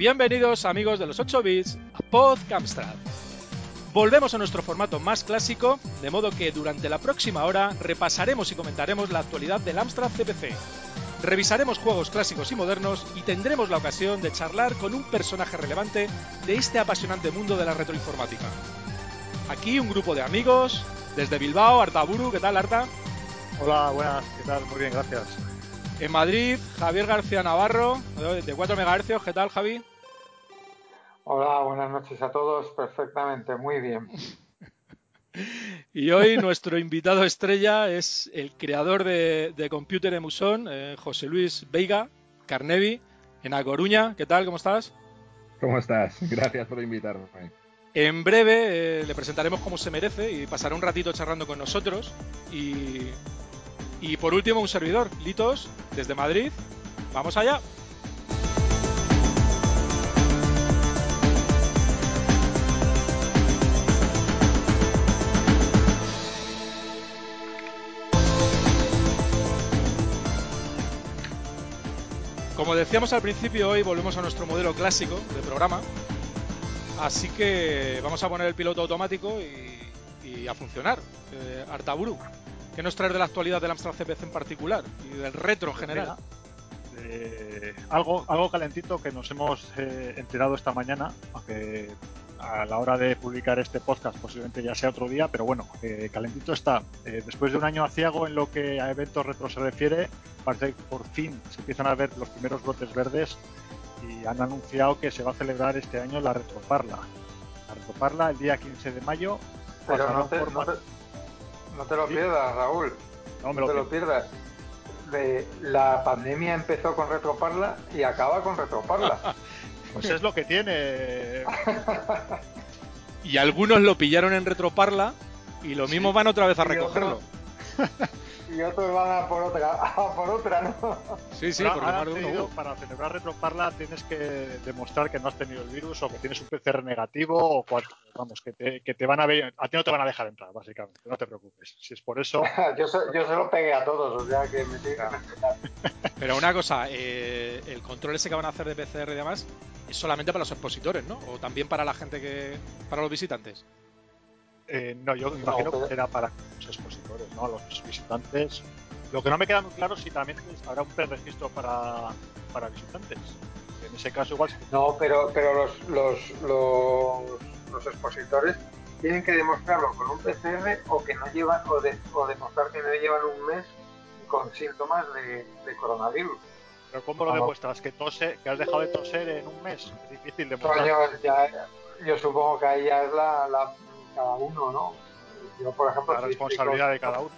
Bienvenidos amigos de los 8 bits a Podcamstrad. Volvemos a nuestro formato más clásico, de modo que durante la próxima hora repasaremos y comentaremos la actualidad del Amstrad CPC. Revisaremos juegos clásicos y modernos y tendremos la ocasión de charlar con un personaje relevante de este apasionante mundo de la retroinformática. Aquí un grupo de amigos, desde Bilbao, Artaburu, ¿qué tal Arta? Hola, buenas, ¿qué tal? Muy bien, gracias. En Madrid, Javier García Navarro, de 4 MHz, ¿qué tal Javi? Hola, buenas noches a todos, perfectamente, muy bien. y hoy nuestro invitado estrella es el creador de, Computer Emusón, eh, José Luis Veiga, Carnevi, en A Coruña. ¿Qué tal? ¿Cómo estás? ¿Cómo estás? Gracias por invitarme. En breve eh, le presentaremos como se merece y pasará un ratito charlando con nosotros. Y, y por último, un servidor, Litos, desde Madrid. ¡Vamos allá! Como decíamos al principio, hoy volvemos a nuestro modelo clásico de programa, Así que vamos a poner el piloto automático y, a funcionar. Eh, Artaburu, ¿qué nos trae de la actualidad del Amstrad CPC en particular y del retro en general? Eh, algo, algo calentito que nos hemos eh, enterado esta mañana, aunque a la hora de publicar este podcast posiblemente ya sea otro día, pero bueno, eh, calentito está. después de un año aciago en lo que a eventos retro se refiere, parece que por fin se empiezan a ver los primeros brotes verdes y han anunciado que se va a celebrar este año la Retroparla. La Retroparla el día 15 de mayo. Pero no te, no te, lo pierdas, Raúl. No, me lo te lo pierdas. De, la pandemia empezó con Retroparla y acaba con Retroparla. pues es lo que tiene. y algunos lo pillaron en Retroparla y lo mismo van otra vez a recogerlo. y otros van a por otra, a por otra, ¿no? Sí, sí, por uno. Para celebrar Retroparla tienes que demostrar que no has tenido el virus o que tienes un PCR negativo o cual, vamos, que te, que te van a ver, a ti no te van a dejar entrar, básicamente, no te preocupes. Si es por eso... yo, se, yo se lo pegué a todos, o sea que me Pero una cosa, eh, el control ese que van a hacer de PCR y demás es solamente para los expositores, ¿no? O también para la gente que... para los visitantes. Eh, no, yo me imagino que será para los expositores, ¿no? A los visitantes. Lo que no me queda muy claro es si también habrá un preregistro para, para visitantes. En ese caso igual... No, pero, pero los, los, los, expositores tienen que demostrarlo con un PCR o que no llevan o, de, o demostrar que no llevan un mes con síntomas de, coronavirus. Pero ¿cómo lo demuestras? ¿Que, tose, ¿Que has dejado de toser en un mes? Es difícil demostrar. yo supongo que ahí ya es la, cada uno, ¿no? Yo, por ejemplo, la responsabilidad de cada uno.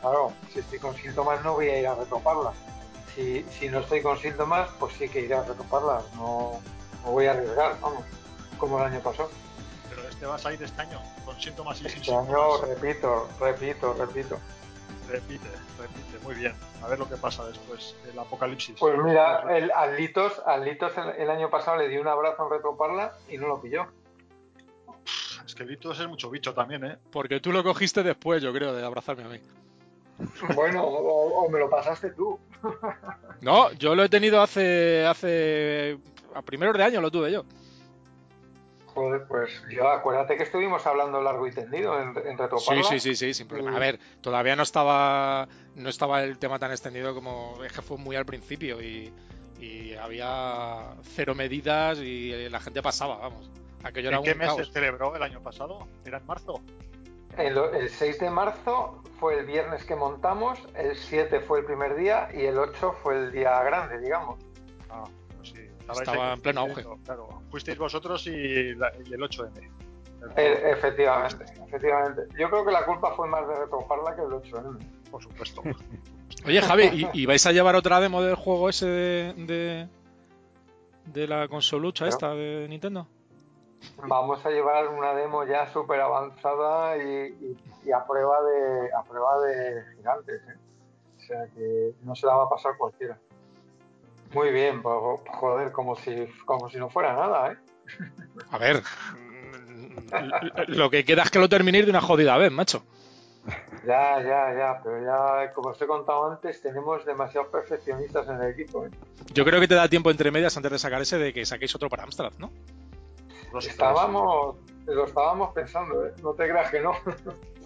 Claro, si estoy con síntomas no voy a ir a retoparla. Si, si no estoy con síntomas, pues sí que iré a retoparla. No, no voy a arriesgar, vamos, como el año pasado. Pero este vas a ir este año, con síntomas y este sin año, repito, repito, repito. Repite, repite, muy bien. A ver lo que pasa después del apocalipsis. Pues mira, el Alitos, Alitos el, el año pasado le di un abrazo en retoparla y no lo pilló. Es que Litos es mucho bicho también, ¿eh? Porque tú lo cogiste después, yo creo, de abrazarme a mí. Bueno, o, me lo pasaste tú. No, yo lo he tenido hace. hace. a primeros de año lo tuve yo. Joder, pues yo acuérdate que estuvimos hablando largo y tendido en, en Sí, sí, sí, sí, sin problema. A ver, todavía no estaba. no estaba el tema tan extendido como. es que fue muy al principio y. y había cero medidas y la gente pasaba, vamos. ¿En qué mes se celebró el año pasado? ¿Era en marzo? El, 6 de marzo fue el viernes que montamos, el 7 fue el primer día y el 8 fue el día grande, digamos. Ah, pues sí. Estaba en pleno auge. Claro, fuisteis vosotros y, el 8M. E, efectivamente, efectivamente. Yo creo que la culpa fue más de retomarla que el 8M. Por supuesto. Oye, Javi, ¿y, vais a llevar otra demo del juego ese de, de, la consolucha esta de Nintendo? Vamos a llevar una demo ya súper avanzada y, a prueba de a prueba de gigantes ¿eh? o sea que no se la va a pasar cualquiera muy bien pues, joder como si como si no fuera nada ¿eh? a ver lo que queda es que lo terminéis de una jodida vez macho Ya, ya, ya, pero ya, como os he contado antes, tenemos demasiados perfeccionistas en el equipo. ¿eh? Yo creo que te da tiempo entre medias antes de sacar ese de que saquéis otro para Amstrad, ¿no? Estábamos, lo estábamos pensando, ¿eh? no te creas que no.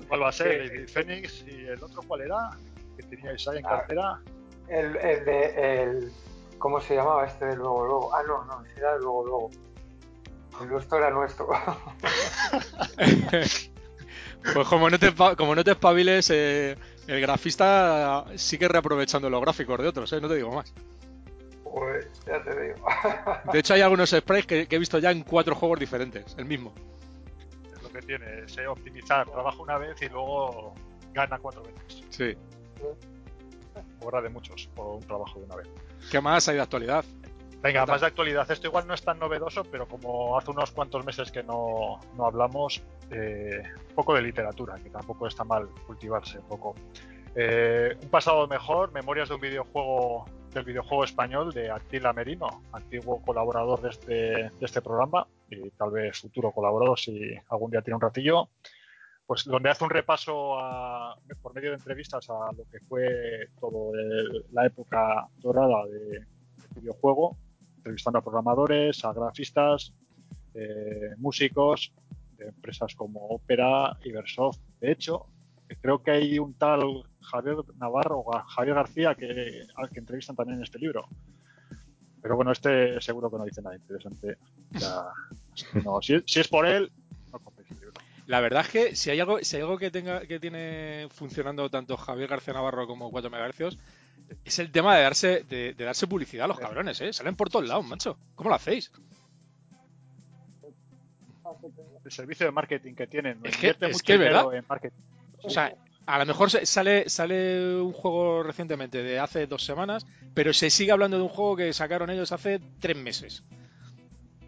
¿Cuál va a ser? ¿El Phoenix y el otro cuál era? ¿Que teníais ahí en cartera? El, el de. El, ¿Cómo se llamaba este del Luego Luego? Ah, no, no, ese era el Luego Luego. El nuestro era nuestro. pues como no te, como no te espabiles, eh, el grafista sigue reaprovechando los gráficos de otros, ¿eh? no te digo más. Pues ya te digo. De hecho, hay algunos sprites que, que, he visto ya en cuatro juegos diferentes, el mismo. Es lo que tiene, es optimizar. Trabaja una vez y luego gana cuatro veces. Sí. Obra de muchos por un trabajo de una vez. ¿Qué más hay de actualidad? Venga, más de actualidad. Esto igual no es tan novedoso, pero como hace unos cuantos meses que no, no hablamos, eh, un poco de literatura, que tampoco está mal cultivarse un poco. Eh, un pasado mejor, memorias de un videojuego del videojuego español de Attila Merino, antiguo colaborador de este, de este programa y tal vez futuro colaborador si algún día tiene un ratillo pues donde hace un repaso a, por medio de entrevistas a lo que fue toda la época dorada de, de, videojuego, entrevistando a programadores, a grafistas, eh, músicos de empresas como Opera, Ibersoft. De hecho, creo que hay un tal Javier Navarro o Javier García que, al que entrevistan también en este libro. Pero bueno, este seguro que no dice nada interesante. Ya, no, si, si, es por él, no compréis el libro. La verdad es que si hay algo, si hay algo que tenga que tiene funcionando tanto Javier García Navarro como 4 MHz, es el tema de darse, de, de darse publicidad a los cabrones, ¿eh? Salen por todos lados, macho. ¿Cómo lo hacéis? El servicio de marketing que tienen. Es que, es que ¿verdad? En marketing. O sea, a lo mejor sale, sale un juego recientemente de hace dos semanas, pero se sigue hablando de un juego que sacaron ellos hace tres meses.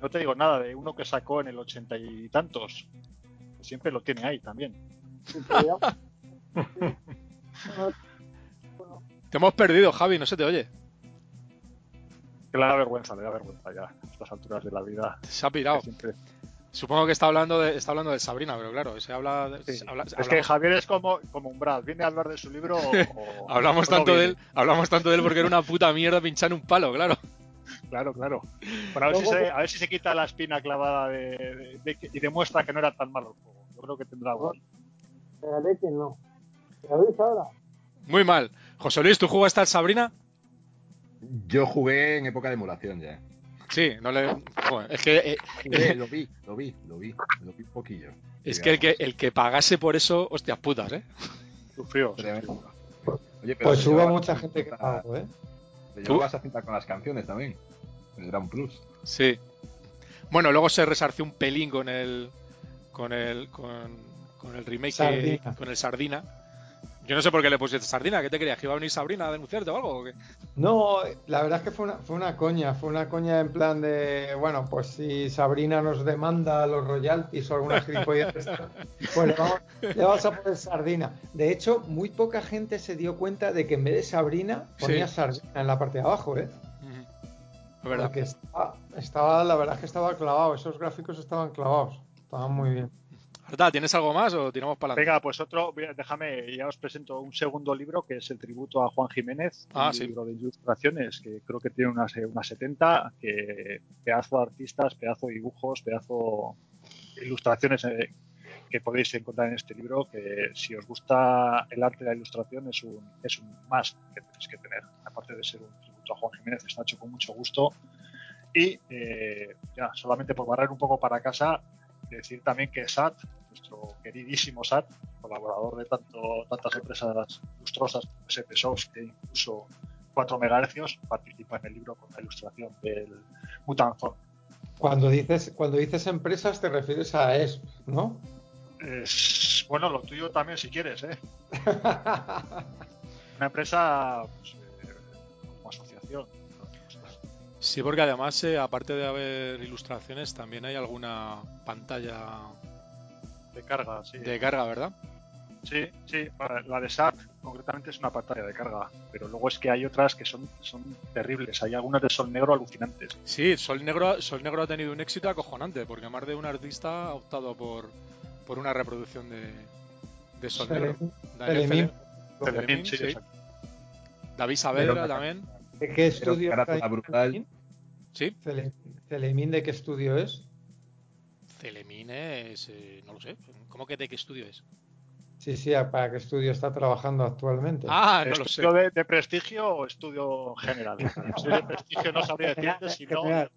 No te digo nada de uno que sacó en el ochenta y tantos. Siempre lo tiene ahí también. te hemos perdido, Javi, no se te oye. Que le da vergüenza, le da vergüenza ya a estas alturas de la vida. Se ha pirado. Siempre... Supongo que está hablando de, está hablando de Sabrina, pero claro, se habla, de, sí. se habla Es hablamos, que Javier es como, como Umbral, viene a hablar de su libro o, hablamos o tanto no de él, hablamos tanto de él porque era una puta mierda pinchar un palo, claro. Claro, claro. Bueno, a, ver si se, a ver si se quita la espina clavada de, de, de, y demuestra que no era tan malo el juego. Yo creo que tendrá algo. Leche no. ¿La veis ahora? Muy mal. José Luis, ¿tú jugaste al Sabrina? Yo jugué en época de emulación ya. Sí, no le. Bueno, es que. Eh, eh, lo vi, lo vi, lo vi, lo vi un poquillo. Es que el, que el que pagase por eso, hostias putas, ¿eh? Sufrió. Oye, pues hubo mucha gente que pagó, ¿eh? Te llevabas a cinta con las canciones también. Era un plus. Sí. Bueno, luego se resarció un pelín con el. con el. con, con el remake, Sardina. Con el Sardina. Yo no sé por qué le pusiste Sardina. ¿Qué te creías? ¿Que iba a venir Sabrina a denunciarte o algo? ¿o qué? No, la verdad es que fue una, fue una coña. Fue una coña en plan de, bueno, pues si Sabrina nos demanda los royalties o alguna gilipollez, pues le vamos, le vamos, a poner Sardina. De hecho, muy poca gente se dio cuenta de que en vez de Sabrina ponía sí. Sardina en la parte de abajo, ¿eh? Uh -huh. verdad. Porque estaba, estaba, la verdad es que estaba clavado. Esos gráficos estaban clavados. Estaban muy bien. Arta, ¿tienes algo más o tiramos para adelante? Venga, pues otro, déjame, ya os presento un segundo libro que es el tributo a Juan Jiménez, ah, un sí. libro de ilustraciones que creo que tiene unas, unas 70, que pedazo de artistas, pedazo de dibujos, pedazo de ilustraciones eh, que podéis encontrar en este libro, que si os gusta el arte de la ilustración es un, es un más que tenéis que tener, aparte de ser un tributo a Juan Jiménez, está hecho con mucho gusto. Y eh, ya, solamente por barrer un poco para casa, decir también que SAT, nuestro queridísimo SAT, colaborador de tanto, tantas empresas lustrosas como SP Soft e incluso 4 MHz, participa en el libro con la ilustración del Mutant Zone. Cuando dices, cuando dices empresas te refieres a ESP, ¿no? Es, bueno, lo tuyo también si quieres, ¿eh? Una empresa pues, Sí, porque además, eh, aparte de haber ilustraciones, también hay alguna pantalla de carga, sí. De carga, ¿verdad? Sí, sí. La de SAT concretamente es una pantalla de carga, pero luego es que hay otras que son, son terribles. Hay algunas de Sol Negro alucinantes. Sí, Sol Negro, Sol Negro ha tenido un éxito acojonante, porque más de un artista ha optado por, por una reproducción de, de Sol Negro. Daniel sí, sí. David Saavedra también. ¿De qué estudio carátula está brutal. Sí. Cele- Celemín, ¿de qué estudio es? Celemín es. eh, no lo sé. ¿Cómo que de qué estudio es? Sí, sí, ¿para qué estudio está trabajando actualmente? Ah, no lo sé. ¿Estudio de, de prestigio o estudio general? Si de prestigio no sabría decirte, si no, General.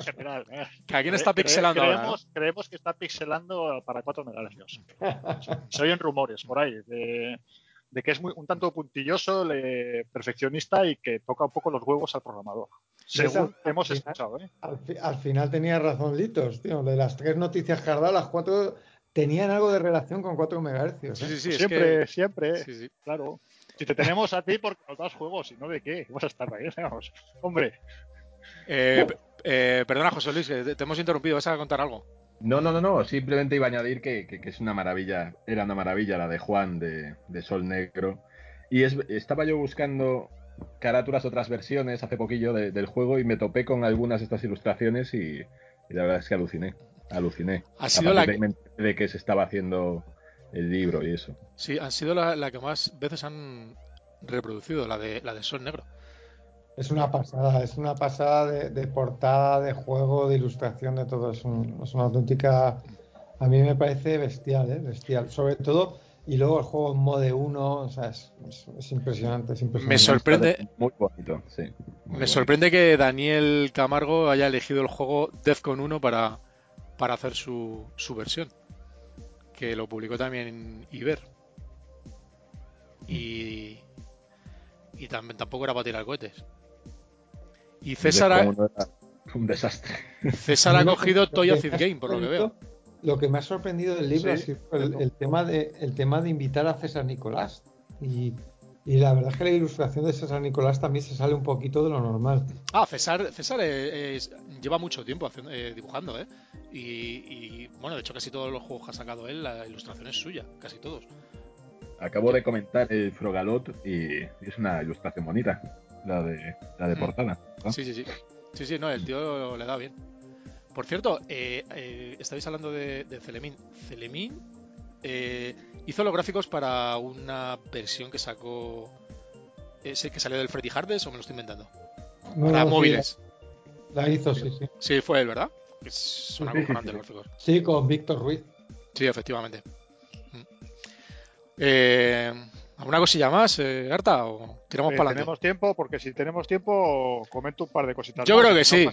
general. ¿eh? ¿Que ¿Quién está Cre- pixelando ahora? creemos, creemos que está pixelando para 4 megahercios. Se oyen rumores por ahí de, de que es muy, un tanto puntilloso, le- perfeccionista y que toca un poco los huevos al programador. Según Esa- hemos al escuchado. ¿eh? Al, fi- al final tenía razón Litos, tío. De las tres noticias que has dado, las cuatro tenían algo de relación con 4 MHz. Sí, ¿eh? sí, sí. es siempre, que- siempre, sí, sí. claro. Si te tenemos a ti porque nos das juegos, y no de qué, vas a estar ahí, vamos. Hombre, Eh, eh, perdona, José Luis, que te te hemos interrumpido. ¿Vas a contar algo? No, no, no, no. Simplemente iba a añadir que, que- que es una maravilla. Era una maravilla la de Juan de, de Sol Negro. Y es, estaba yo buscando carátulas, otras versiones hace poquillo de- del juego y me topé con algunas de estas ilustraciones y, y la verdad es que aluciné. Aluciné. Ha sido la de que se estaba haciendo el libro y eso. Sí, ha sido la, la que más veces han reproducido, la de, la de Sol Negro. Es una pasada, es una pasada de, de portada, de juego, de ilustración, de todo. Es, un- es una auténtica. A mí me parece bestial, ¿eh? Bestial. Sobre todo, y luego el juego en mode 1, o sea, es, es- es impresionante, es impresionante. Me sorprende, Muy bonito, sí. muy me bonito. sorprende que Daniel Camargo haya elegido el juego Defcon 1 para, para hacer su, su versión. Que lo publicó también en Iber. Y, y también, tampoco era para tirar cohetes. Y César ha, Un desastre. César ha cogido Toy ha Game, por lo que veo. Lo que me ha sorprendido del libro Sí, ha sido el, el tema de, el tema de invitar a César Nicolás. Y, y la verdad es que la ilustración de César Nicolás también se sale un poquito de lo normal. Ah, César, César eh, lleva mucho tiempo haciendo- eh, dibujando, ¿eh? Y, y, bueno, de hecho casi todos los juegos que ha sacado él, la ilustración es suya, casi todos. Acabo de comentar el Frogalot y es una ilustración bonita. La de, la de Mm. portada. ¿no? Sí, sí, sí. Sí, sí, no, el tío le da bien. Por cierto, eh, eh, estabais hablando de, de Celemín. Celemín eh, hizo los gráficos para una versión que sacó. ¿Ese que salió del Freddy Hardes o me lo estoy inventando? No, Para no, móviles. La, la hizo, sí, sí. Sí, fue él, ¿verdad? Son acojonantes los gráficos. Sí, con Víctor Ruiz. Sí, efectivamente. Mm. Eh, ¿Alguna cosilla más, eh, Arta? ¿O tiramos eh, para adelante? tenemos tiempo, porque si tenemos tiempo, comento un par de cositas. Yo más, creo que si sí.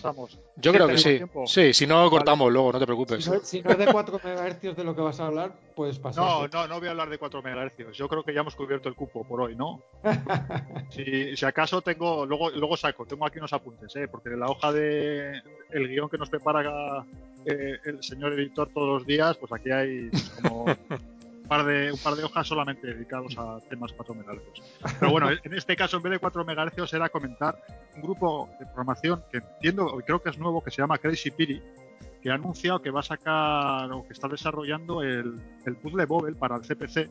Yo creo que sí. tiempo. Sí, si no cortamos luego, no te preocupes. Si no, si no es de 4 MHz de lo que vas a hablar, pues pasar. No, no, no voy a hablar de 4 MHz. Yo creo que ya hemos cubierto el cupo por hoy, ¿no? Si, si acaso tengo, luego, luego saco, tengo aquí unos apuntes, ¿eh? porque en la hoja de el guion que nos prepara eh, el señor editor todos los días, pues aquí hay pues, como par de un par de hojas solamente dedicados a temas 4 MHz. Pero bueno, en este caso en vez de 4 MHz era comentar un grupo de programación que entiendo y creo que es nuevo que se llama Crazy Piri que ha anunciado que va a sacar o que está desarrollando el, el puzzle Bobble para el CPC.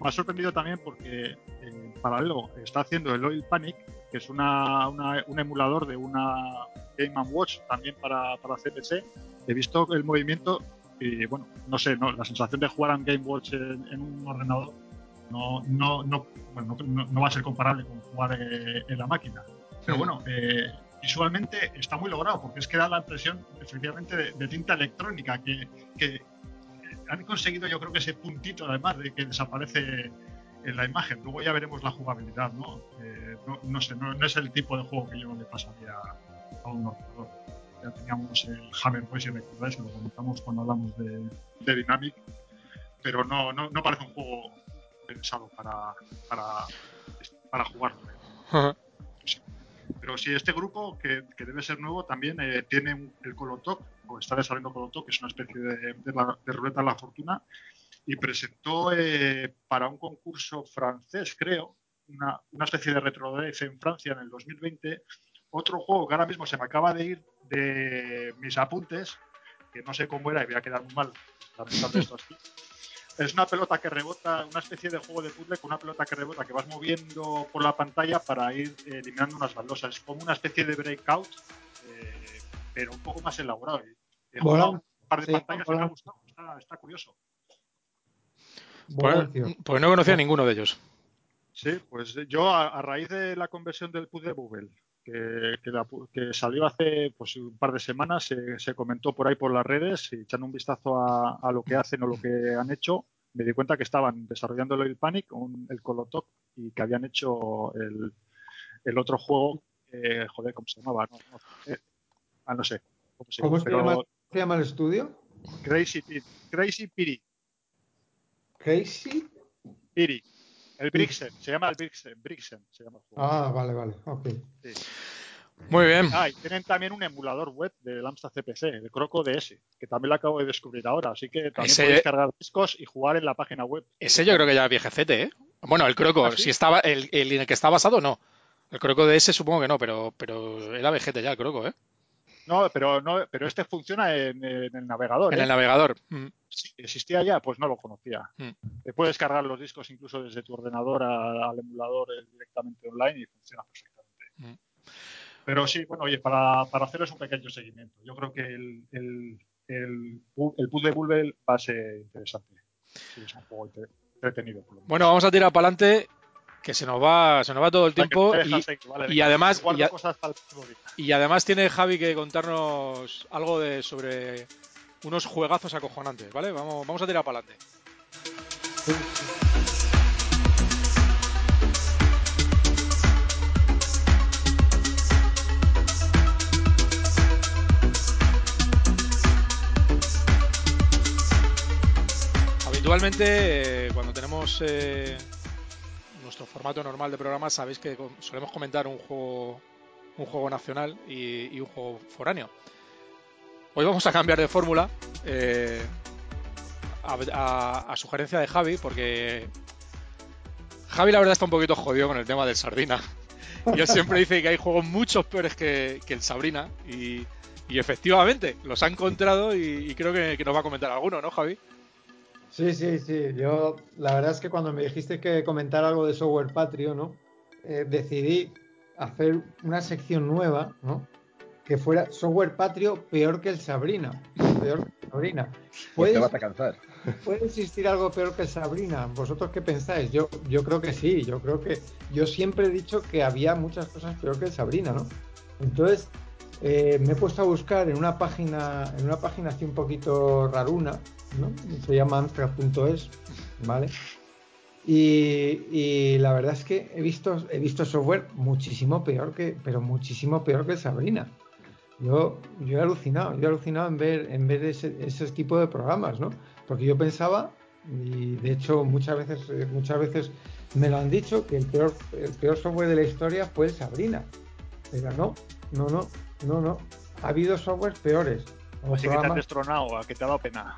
Me ha sorprendido también porque eh, en paralelo está haciendo el Oil Panic, que es una, una- un emulador de una Game Watch también para, para CPC. He visto el movimiento y bueno, no sé, no, la sensación de jugar a un Game Watch en, en un ordenador no, no, no, bueno, no, no- no va a ser comparable con jugar eh, en la máquina. Pero bueno, eh, visualmente está muy logrado porque es que da la impresión efectivamente de, de tinta electrónica que, que han conseguido yo creo que ese puntito además de que desaparece en la imagen. Luego ya veremos la jugabilidad, ¿no? Eh, no, no sé, no, no es el tipo de juego que yo le pasaría a un ordenador. Ya teníamos el Hammer Boy, si recordáis, que lo comentamos cuando hablamos de, de Dynamic, pero no, no, no parece un juego pensado para, para, para jugarlo. ¿eh? Pero si este grupo, que, que debe ser nuevo, también eh, tiene un- el Colotoc, o está desarrollando Colotoc, que es una especie de, de, la- de ruleta de la fortuna, y presentó eh, para un concurso francés, creo, una, una especie de retrodrive en Francia en el 2020, otro juego que ahora mismo se me acaba de ir de mis apuntes, que no sé cómo era y voy a quedar muy mal esto aquí. Es una pelota que rebota, una especie de juego de puzzle con una pelota que rebota que vas moviendo por la pantalla para ir eliminando unas baldosas. Es como una especie de breakout, eh, pero un poco más elaborado. He jugado un par de Sí, pantallas y me ha gustado. Está, está curioso. Pues, pues, no conocía ninguno de ellos. Sí, pues yo a, raíz de la conversión del PUD de Google, que, que, salió hace pues, un par de semanas, se, comentó por ahí por las redes y echando un vistazo a, lo que hacen o lo que han hecho, me di cuenta que estaban desarrollando el Panic, el Colotok, y que habían hecho el, el otro juego, eh, joder, ¿cómo se llamaba? No, no, eh, ah, no sé. ¿Cómo, se, ¿Cómo se, llama, el estudio? Crazy, Crazy Piri. Crazy Piri. El Brixen, se llama el Brixen, Brixen se llama el juego. Ah, vale, vale, ok. Sí. Muy bien. Ah, y tienen también un emulador web del Amstrad CPC, el Croco DS, que también lo acabo de descubrir ahora. Así que también ese... podéis cargar discos y jugar en la página web. Ese yo creo que ya es viejecete, ¿eh? Bueno, el Croco, ¿Ah, si estaba, el, el, en el que está basado, no. El Croco DS supongo que no, pero, pero era vejete ya el Croco, ¿eh? No, pero no, pero este funciona en, el navegador. En el ¿eh? navegador. Mm. Si existía ya, pues no lo conocía. Mm. Te puedes cargar los discos incluso desde tu ordenador al emulador eh, directamente online y funciona perfectamente. Mm. Pero sí, bueno, oye, para, para hacerles un pequeño seguimiento, yo creo que el, el, el, el de Bulbel va a ser interesante. Sí, es un juego entretenido. bueno, vamos a tirar para adelante que se nos va se nos va todo el tiempo y, además y, además tiene Javi que contarnos algo de sobre unos juegazos acojonantes, ¿vale? Vamos, vamos a tirar para adelante. Habitualmente, eh, cuando tenemos eh, nuestro formato normal de programa, sabéis que solemos comentar un juego, un juego nacional y, un juego foráneo. Hoy vamos a cambiar de fórmula eh, a, sugerencia de Javi, porque Javi la verdad está un poquito jodido con el tema del Sardina. Y él siempre dice que hay juegos muchos peores que, el Sabrina. Y, efectivamente, los ha encontrado y, creo que, que, nos va a comentar alguno, ¿no, Javi? Sí, sí, sí. Yo, la verdad es que cuando me dijiste que comentar algo de software patrio, ¿no? Eh, decidí hacer una sección nueva, ¿no? Que fuera software patrio peor que el Sabrina. Peor que el Sabrina. Te vas a cansar. ¿Puede existir algo peor que el Sabrina? ¿Vosotros qué pensáis? Yo, yo creo que sí. Yo creo que. Yo siempre he dicho que había muchas cosas peor que el Sabrina, ¿no? Entonces, eh, me he puesto a buscar en una página, en una página así un poquito raruna, ¿no? Se llama amstrad.es, ¿vale? Y, la verdad es que he visto, he visto software muchísimo peor que, pero muchísimo peor que Sabrina. Yo, yo he alucinado, yo he alucinado en ver, en ver ese, ese tipo de programas, ¿no? Porque yo pensaba, y de hecho muchas veces, muchas veces me lo han dicho, que el peor, el peor software de la historia fue el Sabrina. Pero no, no, no. No, no. Ha habido softwares peores. Así que te has destronado, a que te ha dado pena.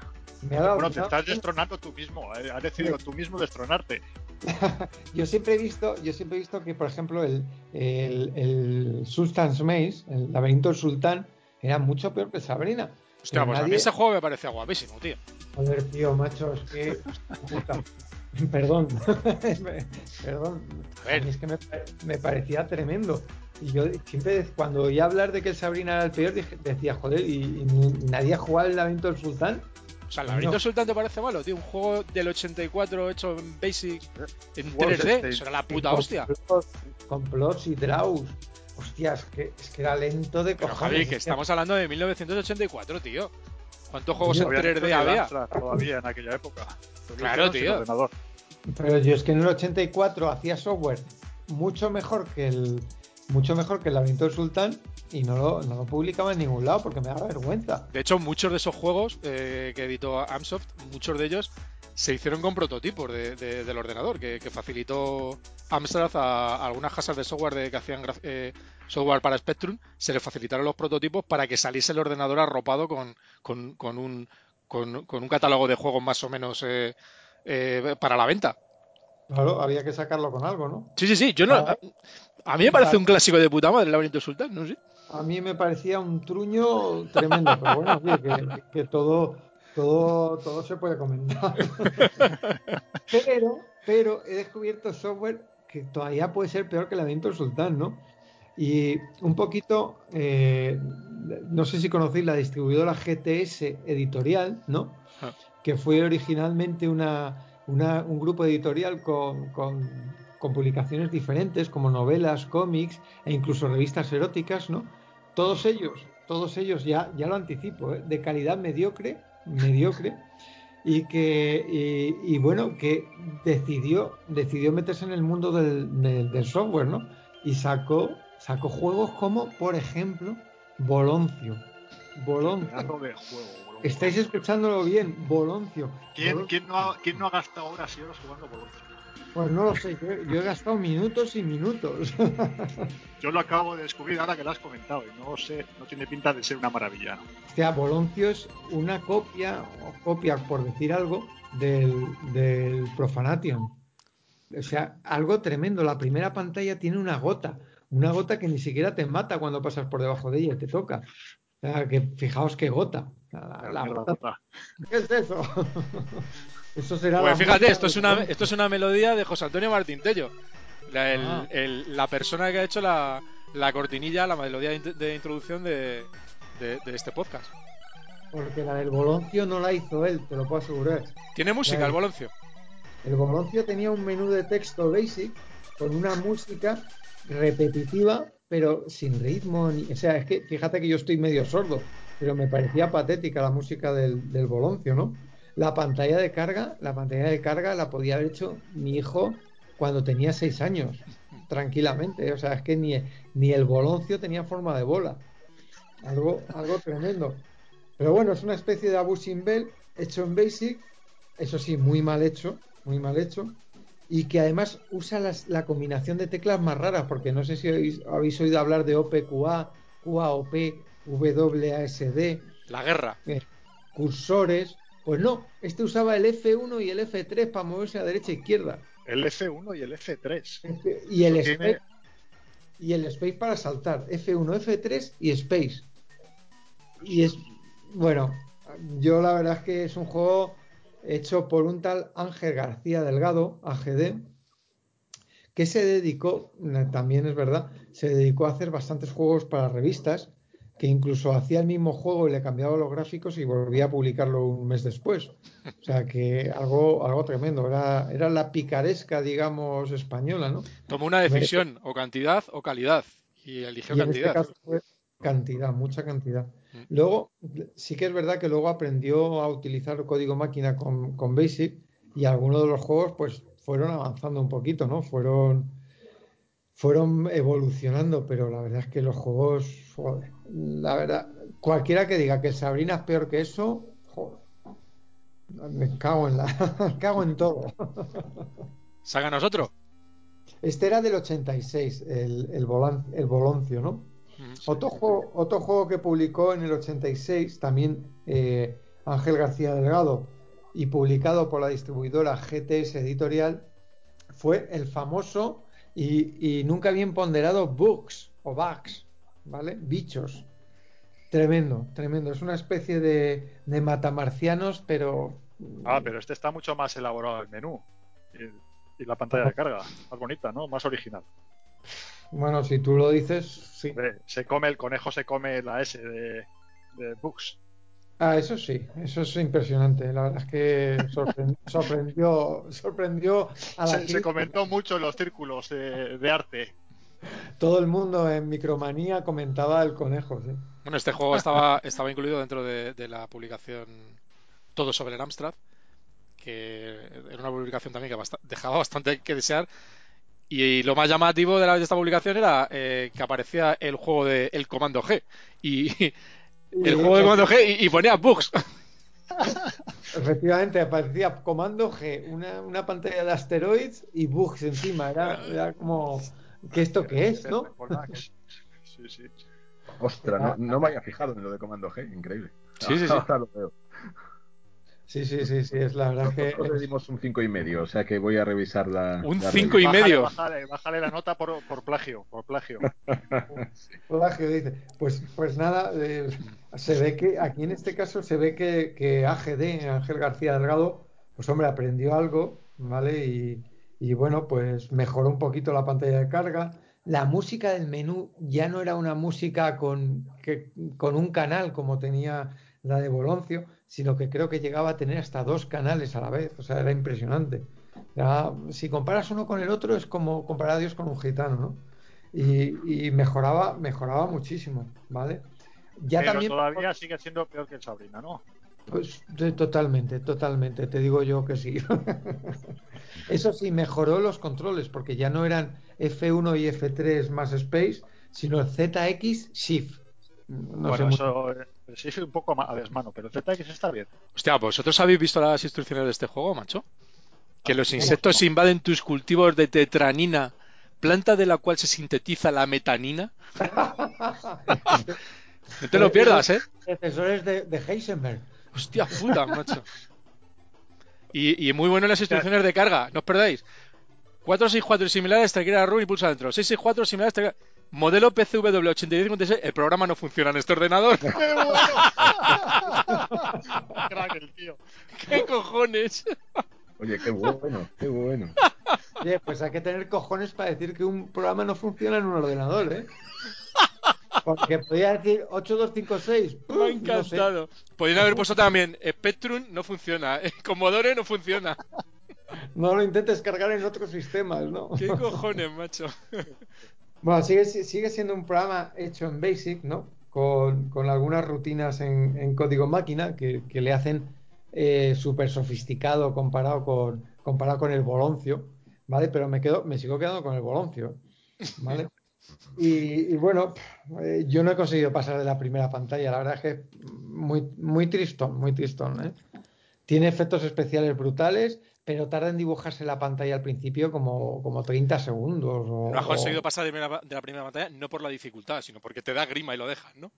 Me ha dado bueno, te estás destronando tú mismo, eh, has decidido tú mismo destronarte. yo siempre he visto, yo siempre he visto que, por ejemplo, el, el, el Sultan's Maze, el laberinto del sultán, era mucho peor que Sabrina. Hostia, pues a mí ese juego me parece guapísimo, tío. Joder, tío, macho, es que. Perdón. Perdón. A ver. es que me, me, parecía tremendo. Y yo siempre, cuando oía hablar de que el Sabrina era el peor, decía, joder, ¿y, nadie ha jugado el laberinto del sultán? O sea, el laberinto del sultán te parece malo, tío. Un juego del 84 hecho en Basic, en 3D. Eso era la puta hostia. con plots y draws. Hostia, es que, es que era lento de Pero Javi, que estamos hablando de 1984, tío. ¿Cuántos juegos en 3D había? Todavía en aquella época. Claro, tío. Pero yo es que en el 84 hacía software mucho mejor que el mucho mejor que el laberinto del sultán y no lo, no lo publicaba en ningún lado porque me da vergüenza. De hecho, muchos de esos juegos eh, que editó Amsoft, muchos de ellos se hicieron con prototipos del ordenador, que, facilitó Amstrad a, algunas casas de software de, que hacían eh, software para Spectrum, se le facilitaron los prototipos para que saliese el ordenador arropado con, con, con, un, con, un catálogo de juegos más o menos eh, para la venta. Claro, había que sacarlo con algo, ¿no? Sí, sí, sí. Yo no, ah. a, mí me parece un clásico de puta madre el laberinto sultán, no sé. A mí me parecía un truño tremendo, pero bueno, que, todo, todo, todo se puede comentar. pero, pero he descubierto software que todavía puede ser peor que el laberinto sultán, ¿no? Y un poquito, eh, no sé si conocéis la distribuidora GTS editorial, ¿no? Ah. Que fue originalmente una, un grupo editorial con, publicaciones diferentes, como novelas, cómics e incluso revistas eróticas, ¿no? Todos ellos, todos ellos, ya, ya lo anticipo, ¿eh? de calidad mediocre, mediocre, y que, y, bueno, que decidió, decidió meterse en el mundo del, del software, ¿no? Y sacó, sacó juegos como, por ejemplo, Boloncio. Boloncio. Estáis escuchándolo bien, Boloncio. ¿Quién, ¿quién, no, ha, ¿Quién, no ha, gastado horas y horas jugando Boloncio? Pues no lo sé, yo, he gastado minutos y minutos. yo lo acabo de descubrir ahora que lo has comentado y no sé, no tiene pinta de ser una maravilla. Hostia, Boloncio es una copia, o copia por decir algo, del, del Profanation. O sea, algo tremendo. La primera pantalla tiene una gota una gota que ni siquiera te mata cuando pasas por debajo de ella, te toca. O sea, que fijaos qué gota. La, gota. ¿Qué es eso? eso será pues fíjate, esto es, una, esto es una melodía de José Antonio Martín Tello. La, ah. la persona que ha hecho la, cortinilla, la melodía de, introducción de, este podcast. Porque la del Boloncio no la hizo él, te lo puedo asegurar. ¿Tiene música el Boloncio? El Boloncio tenía un menú de texto basic con una música repetitiva, pero sin ritmo. o sea, es que fíjate que yo estoy medio sordo, pero me parecía patética la música del, del Boloncio, ¿no? La pantalla de carga, la pantalla de carga la podía haber hecho mi hijo cuando tenía seis años, tranquilamente. O sea, es que ni, ni el Boloncio tenía forma de bola. Algo, algo tremendo. Pero bueno, es una especie de Abusing Bell hecho en Basic, eso sí, muy mal hecho, muy mal hecho y que además usa la combinación de teclas más raras, porque no sé si habéis, oído hablar de OPQA, QAOP, WASD. La guerra. Eh, cursores. Pues no, este usaba el F1 y el F3 para moverse a derecha e izquierda. El F1 y el F3. y el, space, y el Space para saltar. F1, F3 y Space. Y es. Bueno, yo la verdad es que es un juego hecho por un tal Ángel García Delgado, AGD, que se dedicó, también es verdad, se dedicó a hacer bastantes juegos para revistas, que incluso hacía el mismo juego y le cambiaba los gráficos y volvía a publicarlo un mes después. O sea que algo, algo tremendo, era, era la picaresca, digamos, española, ¿no? Tomó una decisión, o cantidad o calidad, y eligió este cantidad. cantidad, mucha cantidad. Mm. Luego, sí que es verdad que luego aprendió a utilizar código máquina con, Basic y algunos de los juegos pues fueron avanzando un poquito, ¿no? Fueron, fueron evolucionando, pero la verdad es que los juegos, la verdad, cualquiera que diga que Sabrina es peor que eso, joder, me cago en la, me cago en todo. Saga nosotros. Este era del 86, el, el, el Boloncio, ¿no? Otro, juego, otro juego que publicó en el 86, también eh, Ángel García Delgado, y publicado por la distribuidora GTS Editorial, fue el famoso y, nunca bien ponderado Bugs o Bugs, ¿vale? Bichos. Tremendo, tremendo. Es una especie de, de matamarcianos, pero. Ah, pero este está mucho más elaborado el menú. y la pantalla de carga, más bonita, ¿no? Más original. Bueno, si tú lo dices, sí. Se come el conejo, se come la S de, de Books. Ah, eso sí, eso es impresionante. La verdad es que sorprendió, sorprendió, a la se, se, comentó mucho en los círculos de, arte. Todo el mundo en Micromanía comentaba el conejo, sí. Bueno, este juego estaba, estaba incluido dentro de, la publicación Todo sobre el Amstrad, que era una publicación también que dejaba bastante que desear y lo más llamativo de, la, de esta publicación era eh, que aparecía el juego de el Comando G. Y, el juego de Comando G y, ponía bugs. Efectivamente, aparecía Comando G, una, pantalla de asteroids y bugs encima. Era, como, ¿qué esto qué es, no? Sí, sí. Ostras, no, me había fijado en lo de Comando G, increíble. Sí, sí, sí. Ahora lo veo. Sí, sí, sí, sí, es la verdad que. Nosotros le dimos un 5 y medio, o sea que voy a revisar la. Un 5 y medio. Bájale, bájale, la nota por, por plagio, por plagio. plagio, dice. Pues, pues nada, eh, se ve que aquí en este caso se ve que, que, AGD, Ángel García Delgado, pues hombre, aprendió algo, ¿vale? Y, y bueno, pues mejoró un poquito la pantalla de carga. La música del menú ya no era una música con, que, con un canal como tenía la de Boloncio, sino que creo que llegaba a tener hasta dos canales a la vez, o sea, era impresionante. si comparas uno con el otro es como comparar a Dios con un gitano, ¿no? Y, mejoraba, mejoraba muchísimo, ¿vale? Ya Pero también todavía sigue siendo peor que el Sabrina, ¿no? Pues totalmente, totalmente, te digo yo que sí. Eso sí, mejoró los controles, porque ya no eran F1 y F3 más Space, sino ZX Shift. No bueno, eso sí es un poco a desmano, pero ZX está bien. Hostia, ¿vosotros habéis visto las instrucciones de este juego, macho? Que los insectos invaden tus cultivos de tetranina, planta de la cual se sintetiza la metanina. no te lo pierdas, ¿eh? Profesores de, de Heisenberg. Hostia puta, macho. Y, muy bueno las instrucciones de carga, no os perdáis. 464 similares, a run y pulsa adentro. 664 similares, Modelo PCW8556, el programa no funciona en este ordenador. ¡Qué Crack el tío. ¡Qué cojones! Oye, qué bueno, qué bueno. Oye, pues hay que tener cojones para decir que un programa no funciona en un ordenador, ¿eh? Porque podía decir 8256. Me ha encantado. Podrían haber puesto también Spectrum no funciona, Commodore no funciona. No lo intentes cargar en otros sistemas, ¿no? ¿Qué cojones, macho? Bueno, sigue, sigue siendo un programa hecho en Basic, ¿no? Con, algunas rutinas en, código máquina que, le hacen eh, súper sofisticado comparado con, comparado con el Boloncio, ¿vale? Pero me, quedo, me sigo quedando con el Boloncio, ¿vale? Y, bueno, eh, yo no he conseguido pasar de la primera pantalla, la verdad es que muy, muy tristón, muy tristón, ¿eh? Tiene efectos especiales brutales, pero tarda en dibujarse la pantalla al principio como, como 30 segundos. no has conseguido pasar de, la primera pantalla no por la dificultad, sino porque te da grima y lo dejas, ¿no?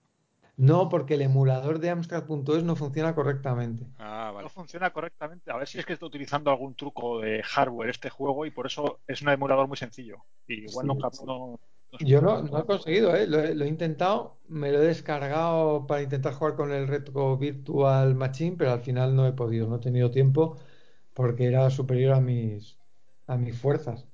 No, porque el emulador de Amstrad.es no funciona correctamente. Ah, vale. No funciona correctamente. A ver si es que está utilizando algún truco de hardware este juego y por eso es un emulador muy sencillo. Y igual no, Yo no, no, he conseguido, ¿eh? lo, he, intentado, me lo he descargado para intentar jugar con el Retro Virtual Machine, pero al final no he podido, no he tenido tiempo porque era superior a mis, a mis fuerzas.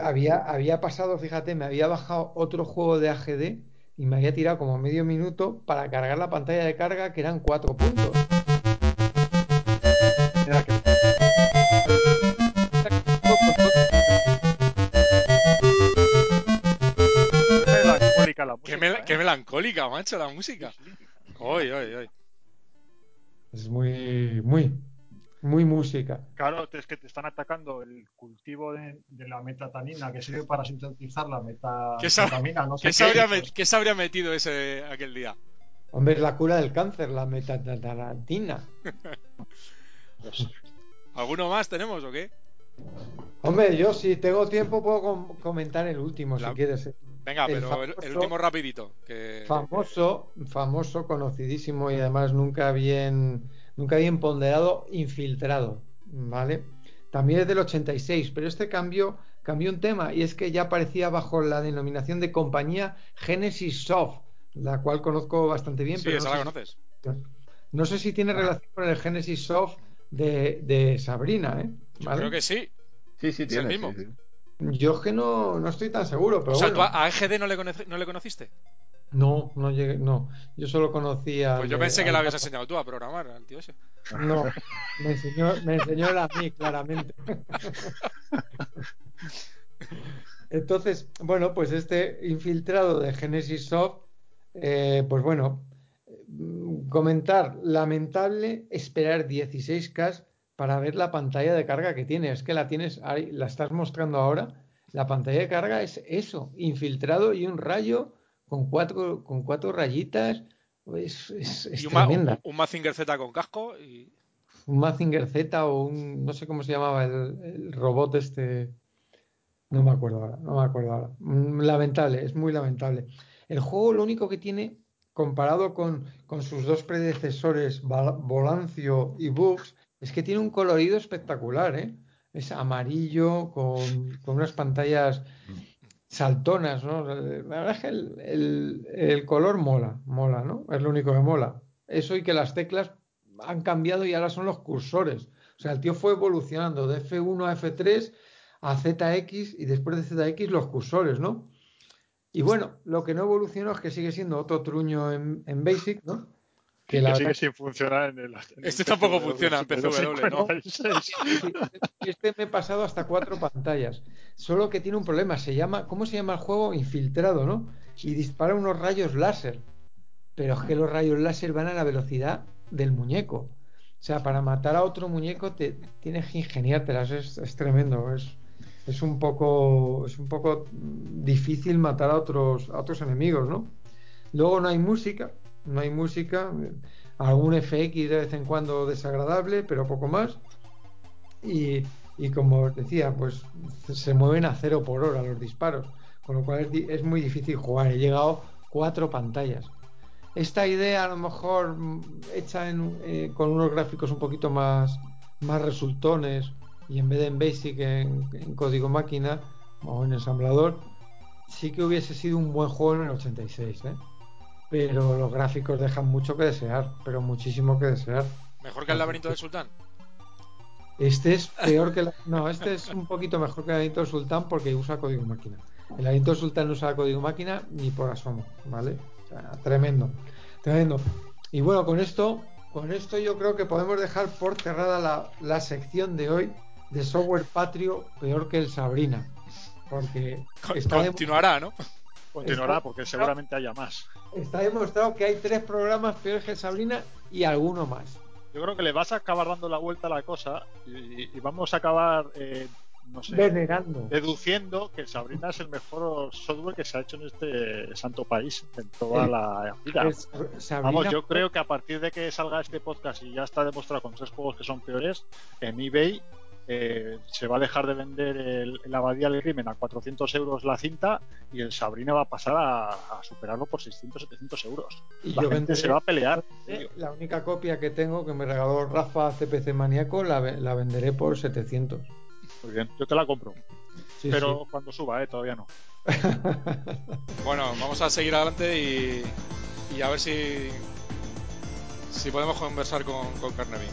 había, había pasado, fíjate, me había bajado otro juego de AGD y me había tirado como medio minuto para cargar la pantalla de carga que eran cuatro puntos. Qué, qué, melancólica, macho, la música. Hoy, hoy, hoy. Es muy, muy, muy música. Claro, es que te están atacando el cultivo de, la metatanina que sirve para sintetizar la metatanina. No ¿Qué, se habría, metido ese aquel día? Hombre, es la cura del cáncer, la metatanina. ¿Alguno más tenemos o qué? Hombre, yo si tengo tiempo puedo comentar el último, si quieres. Venga, pero el, último rapidito. Famoso, famoso, conocidísimo y además nunca bien nunca bien ponderado, infiltrado, ¿vale? También es del 86, pero este cambio cambió un tema y es que ya aparecía bajo la denominación de compañía Genesis Soft, la cual conozco bastante bien. Sí, pero esa no la conoces. no sé si tiene relación con el Genesis Soft de, Sabrina, ¿eh? creo que sí. Sí, sí, tiene. el mismo. Yo es que no, no, estoy tan seguro, pero. O sea, a EGD no le, no le conociste? No, no llegué, no. Yo solo conocía. Pues yo pensé que lo habías enseñado tú a programar al tío ese. No, me enseñó, me enseñó a mí, claramente. Entonces, bueno, pues este infiltrado de Genesis Soft, eh, pues bueno, comentar, lamentable esperar 16K para ver la pantalla de carga que tiene. Es que la tienes ahí, la estás mostrando ahora. La pantalla de carga es eso, infiltrado y un rayo con cuatro, con cuatro rayitas. Es, es, un, tremenda. un, Mazinger Z con casco y... Un Mazinger Z o un... no sé cómo se llamaba el, robot este... No me acuerdo ahora, no me acuerdo ahora. Mm, lamentable, es muy lamentable. El juego lo único que tiene, comparado con, con sus dos predecesores, Volancio y Bugs, es que tiene un colorido espectacular, ¿eh? Es amarillo, con, unas pantallas saltonas, ¿no? La verdad es que el, color mola, mola, ¿no? Es lo único que mola. Eso y que las teclas han cambiado y ahora son los cursores. O sea, el tío fue evolucionando de F1 a F3 a ZX y después de ZX los cursores, ¿no? Y bueno, lo que no evolucionó es que sigue siendo otro truño en, Basic, ¿no? Que, la sigue sin funcionar en el. en Este tampoco funciona en PCW, ¿no? 56. Este me he pasado hasta cuatro pantallas. Solo que tiene un problema. Se llama, ¿cómo se llama el juego? Infiltrado, ¿no? Y dispara unos rayos láser. Pero es que los rayos láser van a la velocidad del muñeco. O sea, para matar a otro muñeco te tienes que ingeniártelas. Es, es tremendo. Es, es un poco, es un poco difícil matar a otros, a otros enemigos, ¿no? Luego no hay música, no hay música, algún FX de vez en cuando desagradable, pero poco más. Y, y como os decía, pues se mueven a cero por hora los disparos, con lo cual es, es muy difícil jugar. He llegado cuatro pantallas. Esta idea a lo mejor hecha en, eh, con unos gráficos un poquito más, más resultones y en vez de en Basic en, código máquina o en ensamblador, sí que hubiese sido un buen juego en el 86, ¿eh? Pero los gráficos dejan mucho que desear, pero muchísimo que desear. Mejor que el laberinto del sultán. Este es peor que la... No, este es un poquito mejor que el laberinto del sultán porque usa código máquina. El laberinto del sultán no usa código máquina ni por asomo, ¿vale? O sea, tremendo, tremendo. Y bueno, con esto, con esto yo creo que podemos dejar por cerrada la, la sección de hoy de software patrio peor que el Sabrina. Porque de- Continuará, ¿no? Continuará porque seguramente haya más. está demostrado que hay tres programas peores que Sabrina y alguno más. Yo creo que le vas a acabar dando la vuelta a la cosa y, y vamos a acabar, eh, no sé, Venerando. deduciendo que Sabrina es el mejor software que se ha hecho en este santo país en toda Eh, la vida. Es- Vamos, yo creo que a partir de que salga este podcast y ya está demostrado con tres juegos que son peores, en eBay eh, se va a dejar de vender el, el Abadía del Crimen a 400 euros la cinta y el Sabrina va a pasar a, a superarlo por 600, 700 euros. Y La yo gente venderé- se va a pelear. Eh, La única copia que tengo que me regaló Rafa CPC Maníaco la, la venderé por 700. Muy bien, yo te la compro. Sí, pero cuando suba, eh, todavía no. Bueno, vamos a seguir adelante y, y a ver si si podemos conversar con, con Carnaby.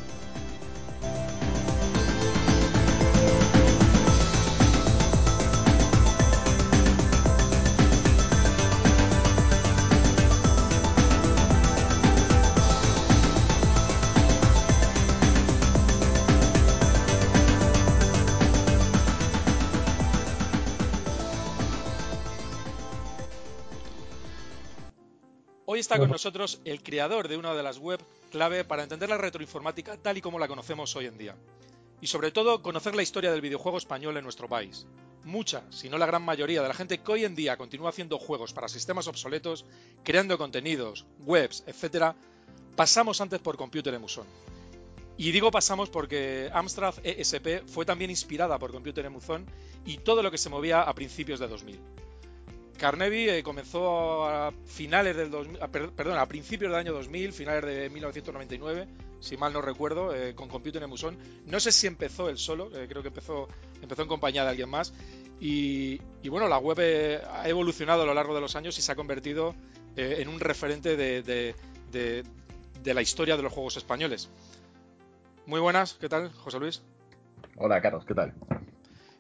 Hoy está con nosotros el creador de una de las web clave para entender la retroinformática tal y como la conocemos hoy en día. Y sobre todo conocer la historia del videojuego español en nuestro país. Mucha, si no la gran mayoría de la gente que hoy en día continúa haciendo juegos para sistemas obsoletos, creando contenidos, webs, etc., pasamos antes por Computer Emuson. Y digo pasamos porque Amstrad ESP fue también inspirada por Computer Emuzón y todo lo que se movía a principios de 2000. Carnegie eh, comenzó a finales del 2000, a, per- perdón, a principios del año 2000, finales de 1999, si mal no recuerdo, eh, con Computer Emuson. No sé si empezó él solo, eh, creo que empezó, empezó en compañía de alguien más. Y, y bueno, la web eh, ha evolucionado a lo largo de los años y se ha convertido en un referente de, de- de- de la historia de los juegos españoles. Muy buenas, ¿qué tal, José Luis? Hola, Carlos, ¿qué tal?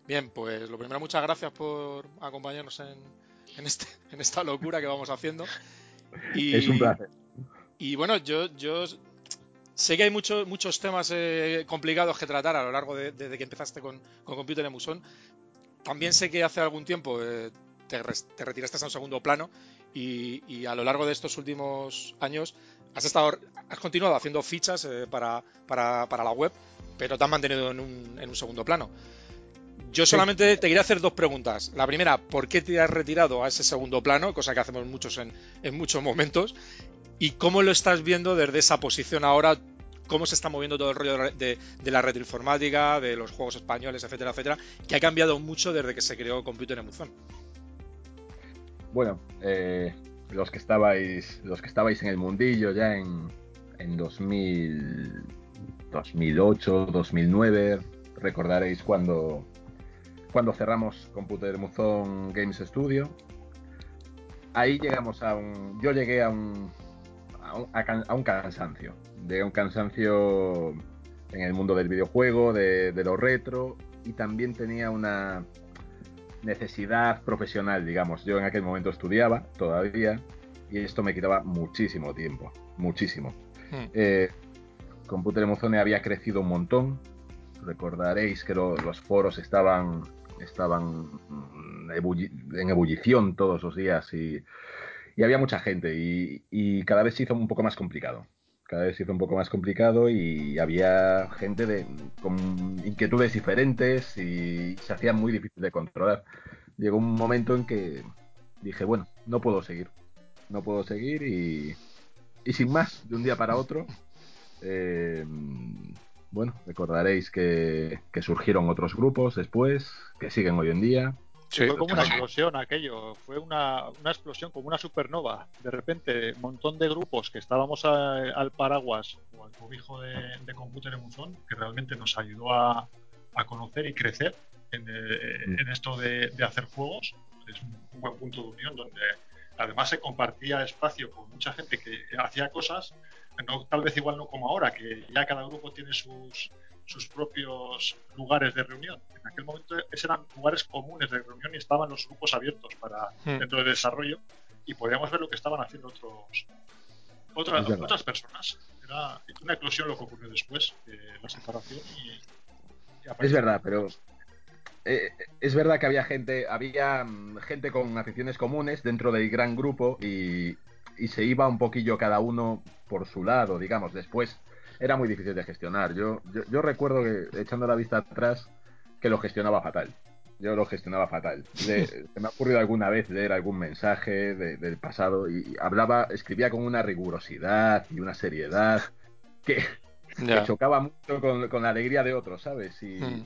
Bien, pues lo primero, muchas gracias por acompañarnos en, en, este, en esta locura que vamos haciendo. Y, Es un placer. Y bueno, yo, yo sé que hay muchos muchos temas eh, complicados que tratar a lo largo de, desde que empezaste con, con Computer Emuson. También sé que hace algún tiempo eh, te, retiraste a un segundo plano y, y a lo largo de estos últimos años has estado has continuado haciendo fichas eh, para, para, para la web, pero te has mantenido en un, en un segundo plano. Yo solamente te quería hacer dos preguntas. La primera, ¿por qué te has retirado a ese segundo plano? Cosa que hacemos muchos en, en muchos momentos. ¿Y cómo lo estás viendo desde esa posición ahora? ¿Cómo se está moviendo todo el rollo de, la retroinformática, de los juegos españoles, etcétera, etcétera? Que ha cambiado mucho desde que se creó Computer Emuzón. Bueno, eh, los que estabais, los que estabais en el mundillo ya en, en 2000, 2008, 2009, recordaréis cuando, cuando cerramos Computer Muzón Games Studio. Ahí llegamos a un, yo llegué a un, a un, a cansancio, de un cansancio en el mundo del videojuego, de, de lo retro, y también tenía una, necesidad profesional, digamos. Yo en aquel momento estudiaba todavía y esto me quitaba muchísimo tiempo, muchísimo. Hmm. Eh, Computer Emozone había crecido un montón. Recordaréis que los foros estaban, estaban en ebullición todos los días y, había mucha gente y, cada vez se hizo un poco más complicado. Cada vez se hizo un poco más complicado y había gente de, con inquietudes diferentes y se hacía muy difícil de controlar. Llegó un momento en que dije, bueno, no puedo seguir. No puedo seguir y, y sin más, de un día para otro, eh, bueno, recordaréis que, surgieron otros grupos después, que siguen hoy en día. Fue como una explosión aquello, fue una, explosión como una supernova. De repente, un montón de grupos que estábamos al paraguas o al cobijo de, de Computer que realmente nos ayudó a, conocer y crecer en, eh, mm. esto de, hacer juegos. Es un buen punto de unión donde además se compartía espacio con mucha gente que hacía cosas tal vez igual no como ahora, que ya cada grupo tiene sus, sus propios lugares de reunión. En aquel momento eran lugares comunes de reunión y estaban los grupos abiertos para hmm. dentro del desarrollo y podíamos ver lo que estaban haciendo otros otras, otras personas. Era una eclosión lo que ocurrió después, de la separación y, es verdad, pero eh, es verdad que había gente, había mm, gente con aficiones comunes dentro del gran grupo y, y se iba un poquillo cada uno por su lado, digamos. Después era muy difícil de gestionar. Yo, yo, recuerdo que, echando la vista atrás, que lo gestionaba fatal. Yo lo gestionaba fatal. se me ha ocurrido alguna vez leer algún mensaje del pasado y hablaba, escribía con una rigurosidad y una seriedad que, chocaba mucho con, la alegría de otros, ¿sabes? Y hmm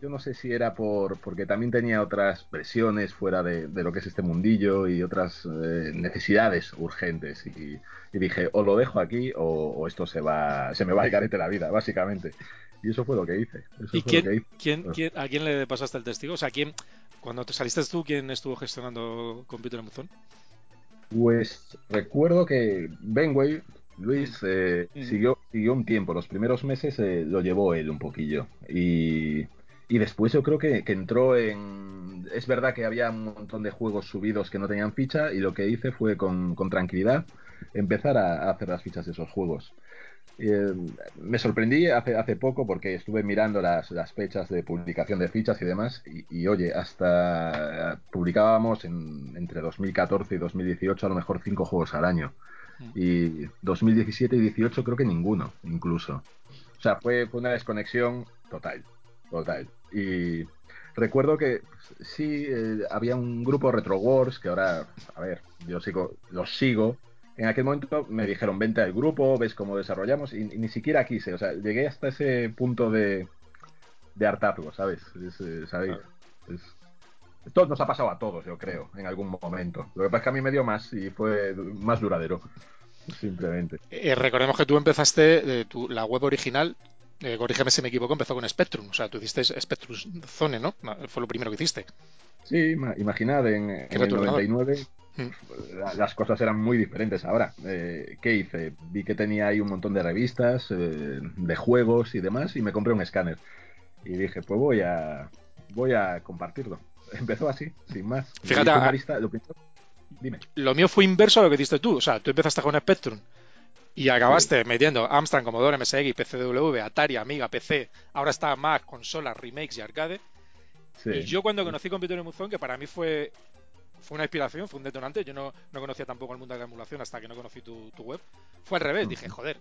yo no sé si era por porque también tenía otras presiones fuera de, lo que es este mundillo y otras eh, necesidades urgentes y, dije o lo dejo aquí o, esto se va se me va a carete la vida básicamente y eso fue lo que hice ¿Y quién, quién, a quién le pasaste el testigo? O sea, ¿quién, cuando te saliste tú, ¿quién estuvo gestionando Computer Amazon? Pues recuerdo que Benway, Luis, mm. eh, mm. siguió, siguió un tiempo. Los primeros meses eh, lo llevó él un poquillo. Y y después yo creo que, entró en... Es verdad que había un montón de juegos subidos que no tenían ficha y lo que hice fue con, tranquilidad empezar a, hacer las fichas de esos juegos. Eh, me sorprendí hace, hace poco porque estuve mirando las, fechas de publicación de fichas y demás y, oye, hasta publicábamos en, entre 2014 y 2018 a lo mejor cinco juegos al año. Mm. Y 2017 y 18 creo que ninguno, incluso. O sea, fue, fue una desconexión total. Total. Y recuerdo que sí, eh, había un grupo Retro Wars que ahora, a ver, yo sigo, los sigo. En aquel momento me dijeron, vente al grupo, ves cómo desarrollamos, y, ni siquiera quise, o sea, llegué hasta ese punto de, de hartazgo, ¿sabes? Eh, ¿sabéis? esto nos ha pasado a todos, yo creo, en algún momento. Lo que pasa es que a mí me dio más y fue más duradero, simplemente. Eh, recordemos que tú empezaste, tu, la web original eh, corrígeme si me equivoco, empezó con Spectrum. O sea, tú hiciste Spectrum Zone, ¿no? Fue lo primero que hiciste. Sí, imaginad, en, el 99 mm. las cosas eran muy diferentes ahora. Eh, ¿Qué hice? Vi que tenía ahí un montón de revistas, eh, de juegos y demás, y me compré un escáner. Y dije, pues voy a, voy a compartirlo. Empezó así, sin más. Fíjate, lo, Dime. lo mío fue inverso a lo que diste tú. O sea, tú empezaste con Spectrum y acabaste metiendo Amstrad, Commodore, MSX, PCW, Atari, Amiga, PC. Ahora está Mac, consolas, remakes y arcade. Y yo cuando conocí Computer Emulsion, que para mí fue, fue una inspiración, fue un detonante. Yo no, conocía tampoco el mundo de la emulación hasta que no conocí tu, web. Fue al revés. Dije, joder,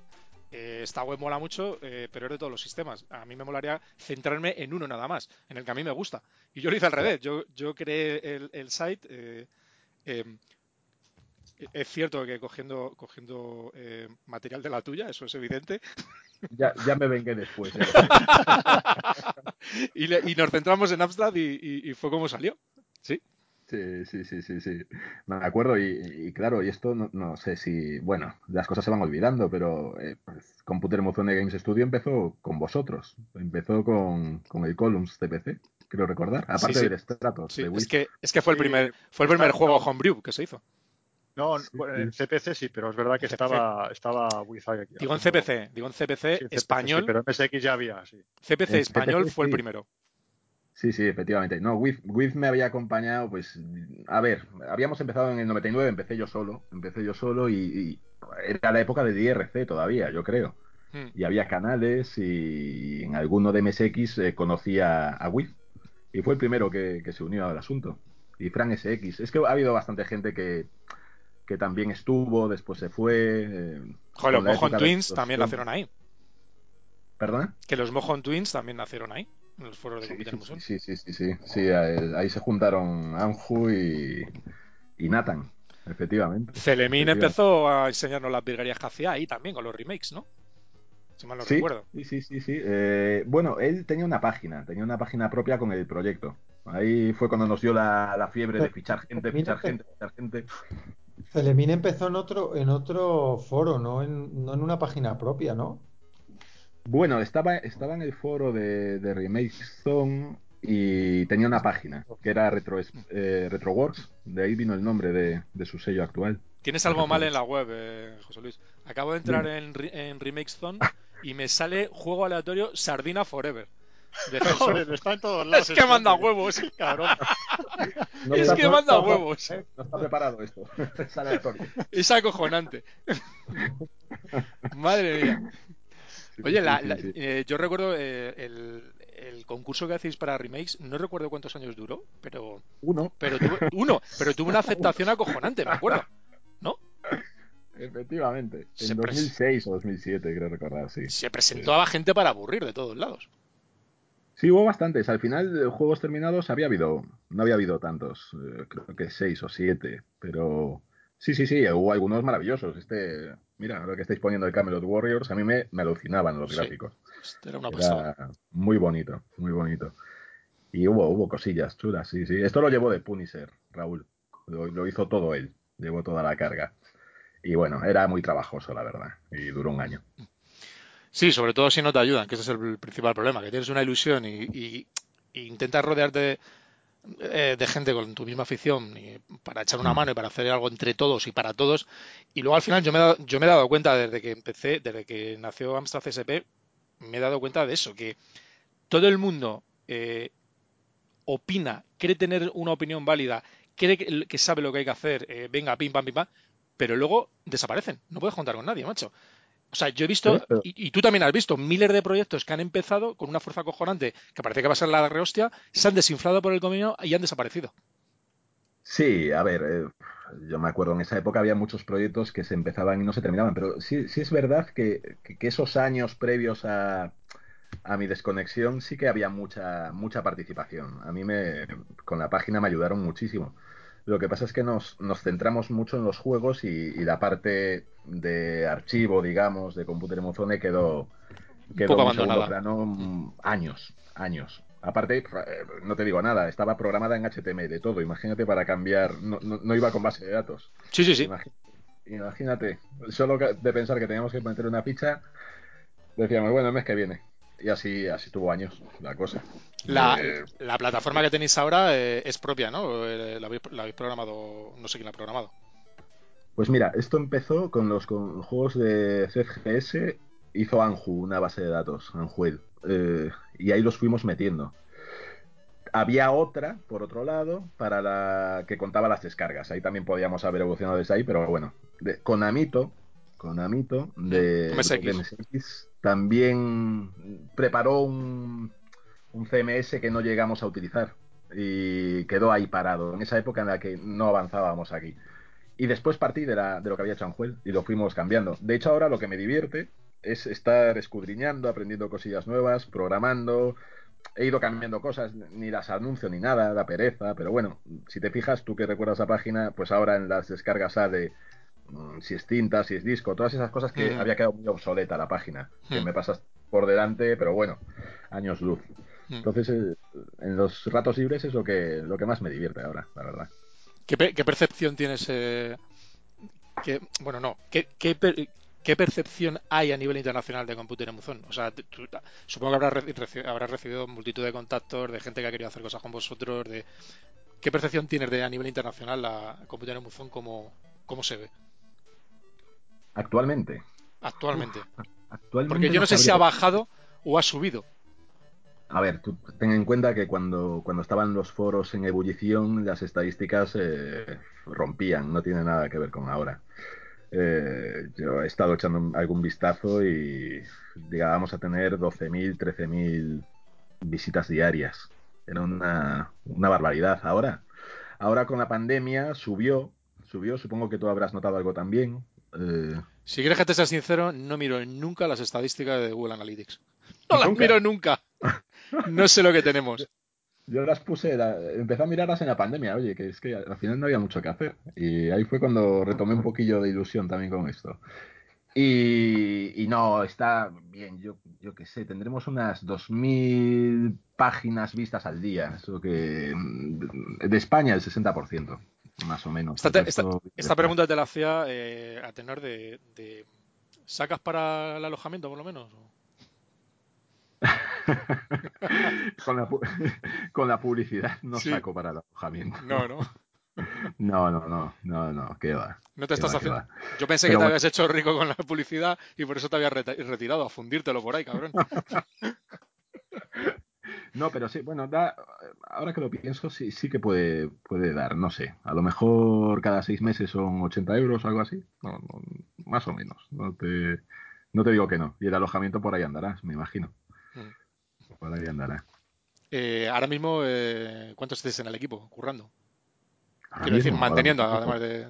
eh, esta web mola mucho, eh, pero es de todos los sistemas. A mí me molaría centrarme en uno nada más, en el que a mí me gusta. Y yo lo hice al revés. Yo, yo creé el, el site. Eh, em, es cierto que cogiendo, cogiendo eh, material de la tuya, eso es evidente. Ya, ya me vengué después. y, nos centramos en Amstrad y, fue como salió. Sí. Sí, sí, sí, sí, sí. Me acuerdo y, claro, y esto no, sé si, bueno, las cosas se van olvidando, pero eh, pues, Computer Mozone Games Studio empezó con vosotros, empezó con, el Columns CPC, creo recordar, aparte del Stratos. es, que, es que fue el primer, fue el primer juego homebrew que se hizo. No, en CPC sí, pero es verdad que estaba, estaba aquí. Digo en CPC, digo en CPC, español. pero en MSX ya había, sí. CPC español fue el primero. Sí, sí, efectivamente. No, With me había acompañado, pues, a ver, habíamos empezado en el 99, empecé yo solo, empecé yo solo y, y era la época de DRC todavía, yo creo. Hmm. Y había canales y en alguno de MSX eh, conocía a With. Y fue el primero que, que se unió al asunto. Y Fran SX. Es que ha habido bastante gente que, que también estuvo, después se fue. eh, Joder, los Mojon Twins también nacieron ahí. ¿Perdona? Que los Mojon Twins también nacieron ahí, en los foros de Sí, Computer sí, sí, sí, sí, sí, sí, eh, ahí se juntaron Anju y, y Nathan, efectivamente. Celemín Efectivamente. empezó a enseñarnos las virguerías que hacía ahí también, con los remakes, ¿no? Si mal no Sí, recuerdo. sí, sí, sí, sí. Eh, bueno, él tenía una página, tenía una página propia con el proyecto. Ahí fue cuando nos dio la, la fiebre de fichar gente, fichar gente, fichar gente. Celemín empezó en otro, en otro foro, no en, no en una página propia, ¿no? Bueno, estaba, estaba en el foro de, de Remake Zone y tenía una página que era Retro, eh, RetroWorks. De ahí vino el nombre de, de su sello actual. Tienes algo mal en la web, eh, José Luis. Acabo de entrar en, en Remakes Zone y me sale juego aleatorio Sardina Forever. De Joder, está en todos lados. es que manda este huevos. Cabrón. No Es que manda huevos. no está preparado esto. Es aleatorio. Es acojonante. Madre mía. Oye, la- Sí, la- sí, sí. eh, yo recuerdo eh, el, el concurso que hacéis para remakes, no recuerdo cuántos años duró, pero, Uno, pero tuvo, uno, pero tuvo una aceptación acojonante, me acuerdo. efectivamente. Se En pres- 2006 o 2007, creo recordar, sí. Se presentó a gente para aburrir de todos lados. Sí, hubo bastantes. Al final, de juegos terminados había habido, no había habido tantos, eh, creo que seis o siete, pero sí, sí, sí, hubo algunos maravillosos. Este, mira, lo que estáis poniendo de Camelot Warriors, a mí me, me alucinaban los Sí. gráficos. Esto era una pasada. Era muy bonito, muy bonito. Y hubo, hubo cosillas chulas, sí, sí. Esto lo llevó de Punisher, Raúl. Lo, lo hizo todo él, llevó toda la carga. Y bueno, era muy trabajoso, la verdad, y duró un año. Sí, sobre todo si no te ayudan, que ese es el principal problema, que tienes una ilusión y, y- y intentas rodearte de, eh, de gente con tu misma afición y para echar una Mm. mano y para hacer algo entre todos y para todos. Y luego al final yo me he dado, yo me he dado cuenta desde que empecé, desde que nació Amstrad CSP, me he dado cuenta de eso, que todo el mundo eh, opina, cree tener una opinión válida, cree que, que sabe lo que hay que hacer, eh, venga, pim, pam, pim, pam, pero luego desaparecen. No puedes contar con nadie, macho. O sea, yo he visto, pero- y, y tú también has visto, miles de proyectos que han empezado con una fuerza cojonante que parece que va a ser la rehostia, se han desinflado por el camino y han desaparecido. Sí, a ver, eh, yo me acuerdo en esa época había muchos proyectos que se empezaban y no se terminaban, pero sí, sí es verdad que, que- que esos años previos a, a mi desconexión sí que había mucha, mucha participación. A mí me, con la página me ayudaron muchísimo. Lo que pasa es que nos, nos centramos mucho en los juegos y, y la parte de archivo, digamos, de Computer Emozone quedó, quedó poco en segundo abandonada. plano mm, años, años. Aparte, eh, no te digo nada, estaba programada en HTML, todo. Imagínate para cambiar, no, no, no iba con base de datos. Sí, sí, sí. Imagi- Imagínate, solo de pensar que teníamos que meter una ficha, decíamos, bueno, el mes que viene. Y así, así tuvo años la cosa. La, Eh, la plataforma que tenéis ahora eh, es propia, ¿no? Eh, La habéis, la habéis programado, no sé quién la ha programado. Pues mira, esto empezó con los con juegos de CGS, hizo Anju una base de datos, Anjuel, eh, y ahí los fuimos metiendo. Había otra, por otro lado, para la que contaba las descargas. Ahí también podíamos haber evolucionado desde ahí, pero bueno. De, con Amito, con Amito de, de MSX, también preparó un, un CMS que no llegamos a utilizar y quedó ahí parado, en esa época en la que no avanzábamos aquí. Y después partí de, la, de lo que había hecho Anjuel y lo fuimos cambiando. De hecho, ahora lo que me divierte es estar escudriñando, aprendiendo cosillas nuevas, programando. He ido cambiando cosas, ni las anuncio ni nada, da pereza, pero bueno, si te fijas, tú que recuerdas la página, pues ahora en las descargas sale si es cinta, si es disco, todas esas cosas que Mm. había quedado muy obsoleta la página, que Mm. me pasas por delante, pero bueno, años luz. Mm. Entonces, eh, en los ratos libres es lo que, lo que más me divierte ahora, la verdad. ¿Qué, pe- qué percepción tienes? eh, qué- bueno, no. ¿Qué, qué, per- qué percepción hay a nivel internacional de Computer Emuzón? O sea, tú- supongo que habrás, reci- habrás recibido multitud de contactos de gente que ha querido hacer cosas con vosotros. De, ¿Qué percepción tienes de a nivel internacional la Computer Emuzón? ¿Cómo, ¿Cómo se ve Actualmente, actualmente? actualmente Porque yo no sé si ha bajado o ha subido. a ver, tú ten en cuenta que cuando, cuando estaban los foros en ebullición, las estadísticas eh, rompían, no tiene nada que ver con ahora. Eh, yo he estado echando algún vistazo y digamos a tener 12.000, 13.000 visitas diarias. Era una, una barbaridad. Ahora, ahora con la pandemia subió, subió, supongo que tú habrás notado algo también. Eh, Si quieres que te sea sincero, no miro nunca las estadísticas de Google Analytics. No las miro nunca. No sé lo que tenemos. Yo las puse, la- empecé a mirarlas en la pandemia, oye, que es que al final no había mucho que hacer. Y ahí fue cuando retomé un poquillo de ilusión también con esto. Y, y no, está bien, yo, yo qué sé, tendremos unas 2.000 páginas vistas al día. Eso que. De España el 60%, más o menos. Esta, pregunta te la hacía eh, a tenor de, de- ¿Sacas para el alojamiento, por lo menos? con, la, con la publicidad no Sí. saco para el alojamiento. No, no. No, no, no, no, no, qué va. No te estás va, haciendo. Yo pensé Pero que te bueno. habías hecho rico con la publicidad y por eso te habías retirado a fundírtelo por ahí, cabrón. No, pero sí, bueno, da, ahora que lo pienso, sí, sí que puede, puede dar, no sé, a lo mejor cada seis meses son 80 euros o algo así, no, no, más o menos, no te, no te digo que no, y el alojamiento por ahí andará, me imagino, por ahí andará. Eh, ahora mismo, eh, ¿cuántos estáis en el equipo currando? Ahora Quiero decir, mismo, manteniendo, además de.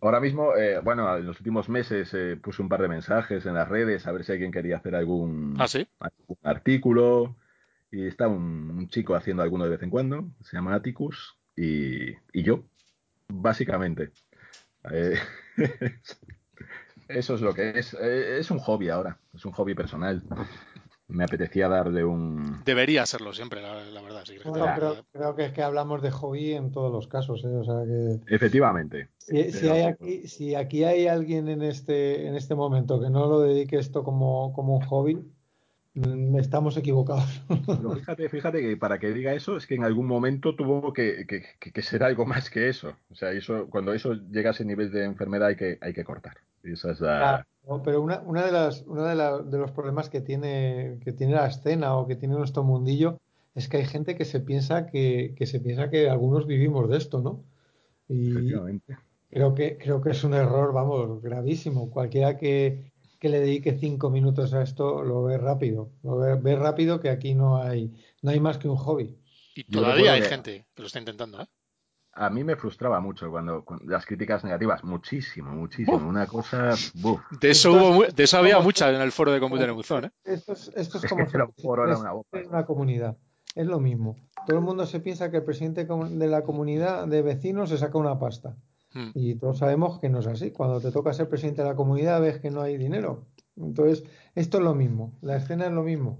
Ahora mismo, eh, bueno, en los últimos meses eh, puse un par de mensajes en las redes a ver si alguien quería hacer algún, Ah, sí. algún artículo. Y está un, un chico haciendo alguno de vez en cuando, se llama Atticus, y, y yo, básicamente. Eh, eso es lo que es. Eh, es un hobby ahora, es un hobby personal. Me apetecía darle un... Debería serlo siempre, la, la verdad. te Bueno, creo, creo que es que hablamos de hobby en todos los casos, ¿eh? O sea que Efectivamente. si, si hay aquí, si aquí hay alguien en este, en este momento que no lo dedique esto como, como un hobby, estamos equivocados. Pero fíjate, fíjate que para que diga eso es que en algún momento tuvo que, que- que- que ser algo más que eso. O sea, eso, cuando eso llega a ese nivel de enfermedad hay que, hay que cortar. Y esa es la... Claro, ¿no? pero una, una de las, uno de, la- de los problemas que tiene, que tiene la escena o que tiene nuestro mundillo es que hay gente que se piensa que, que se piensa que algunos vivimos de esto, ¿no? Y creo que, creo que es un error, vamos, gravísimo. Cualquiera que, que le dedique cinco minutos a esto lo ve rápido. Lo ve, ve rápido que aquí no hay, no hay más que un hobby. Y todavía hay que- gente que lo está intentando, ¿eh? A mí me frustraba mucho cuando, cuando las críticas negativas, muchísimo, muchísimo. Una cosa, buf, De eso, Esto es- hubo, de eso había como- muchas en el foro de Computer en Buzón, ¿eh? Esto es, esto es como por hora presidente una boca. de una comunidad. Es lo mismo. Todo el mundo se piensa que el presidente de la comunidad de vecinos se saca una pasta. Hmm. Y todos sabemos que no es así. Cuando te toca ser presidente de la comunidad ves que no hay dinero. Entonces, esto es lo mismo. La escena es lo mismo.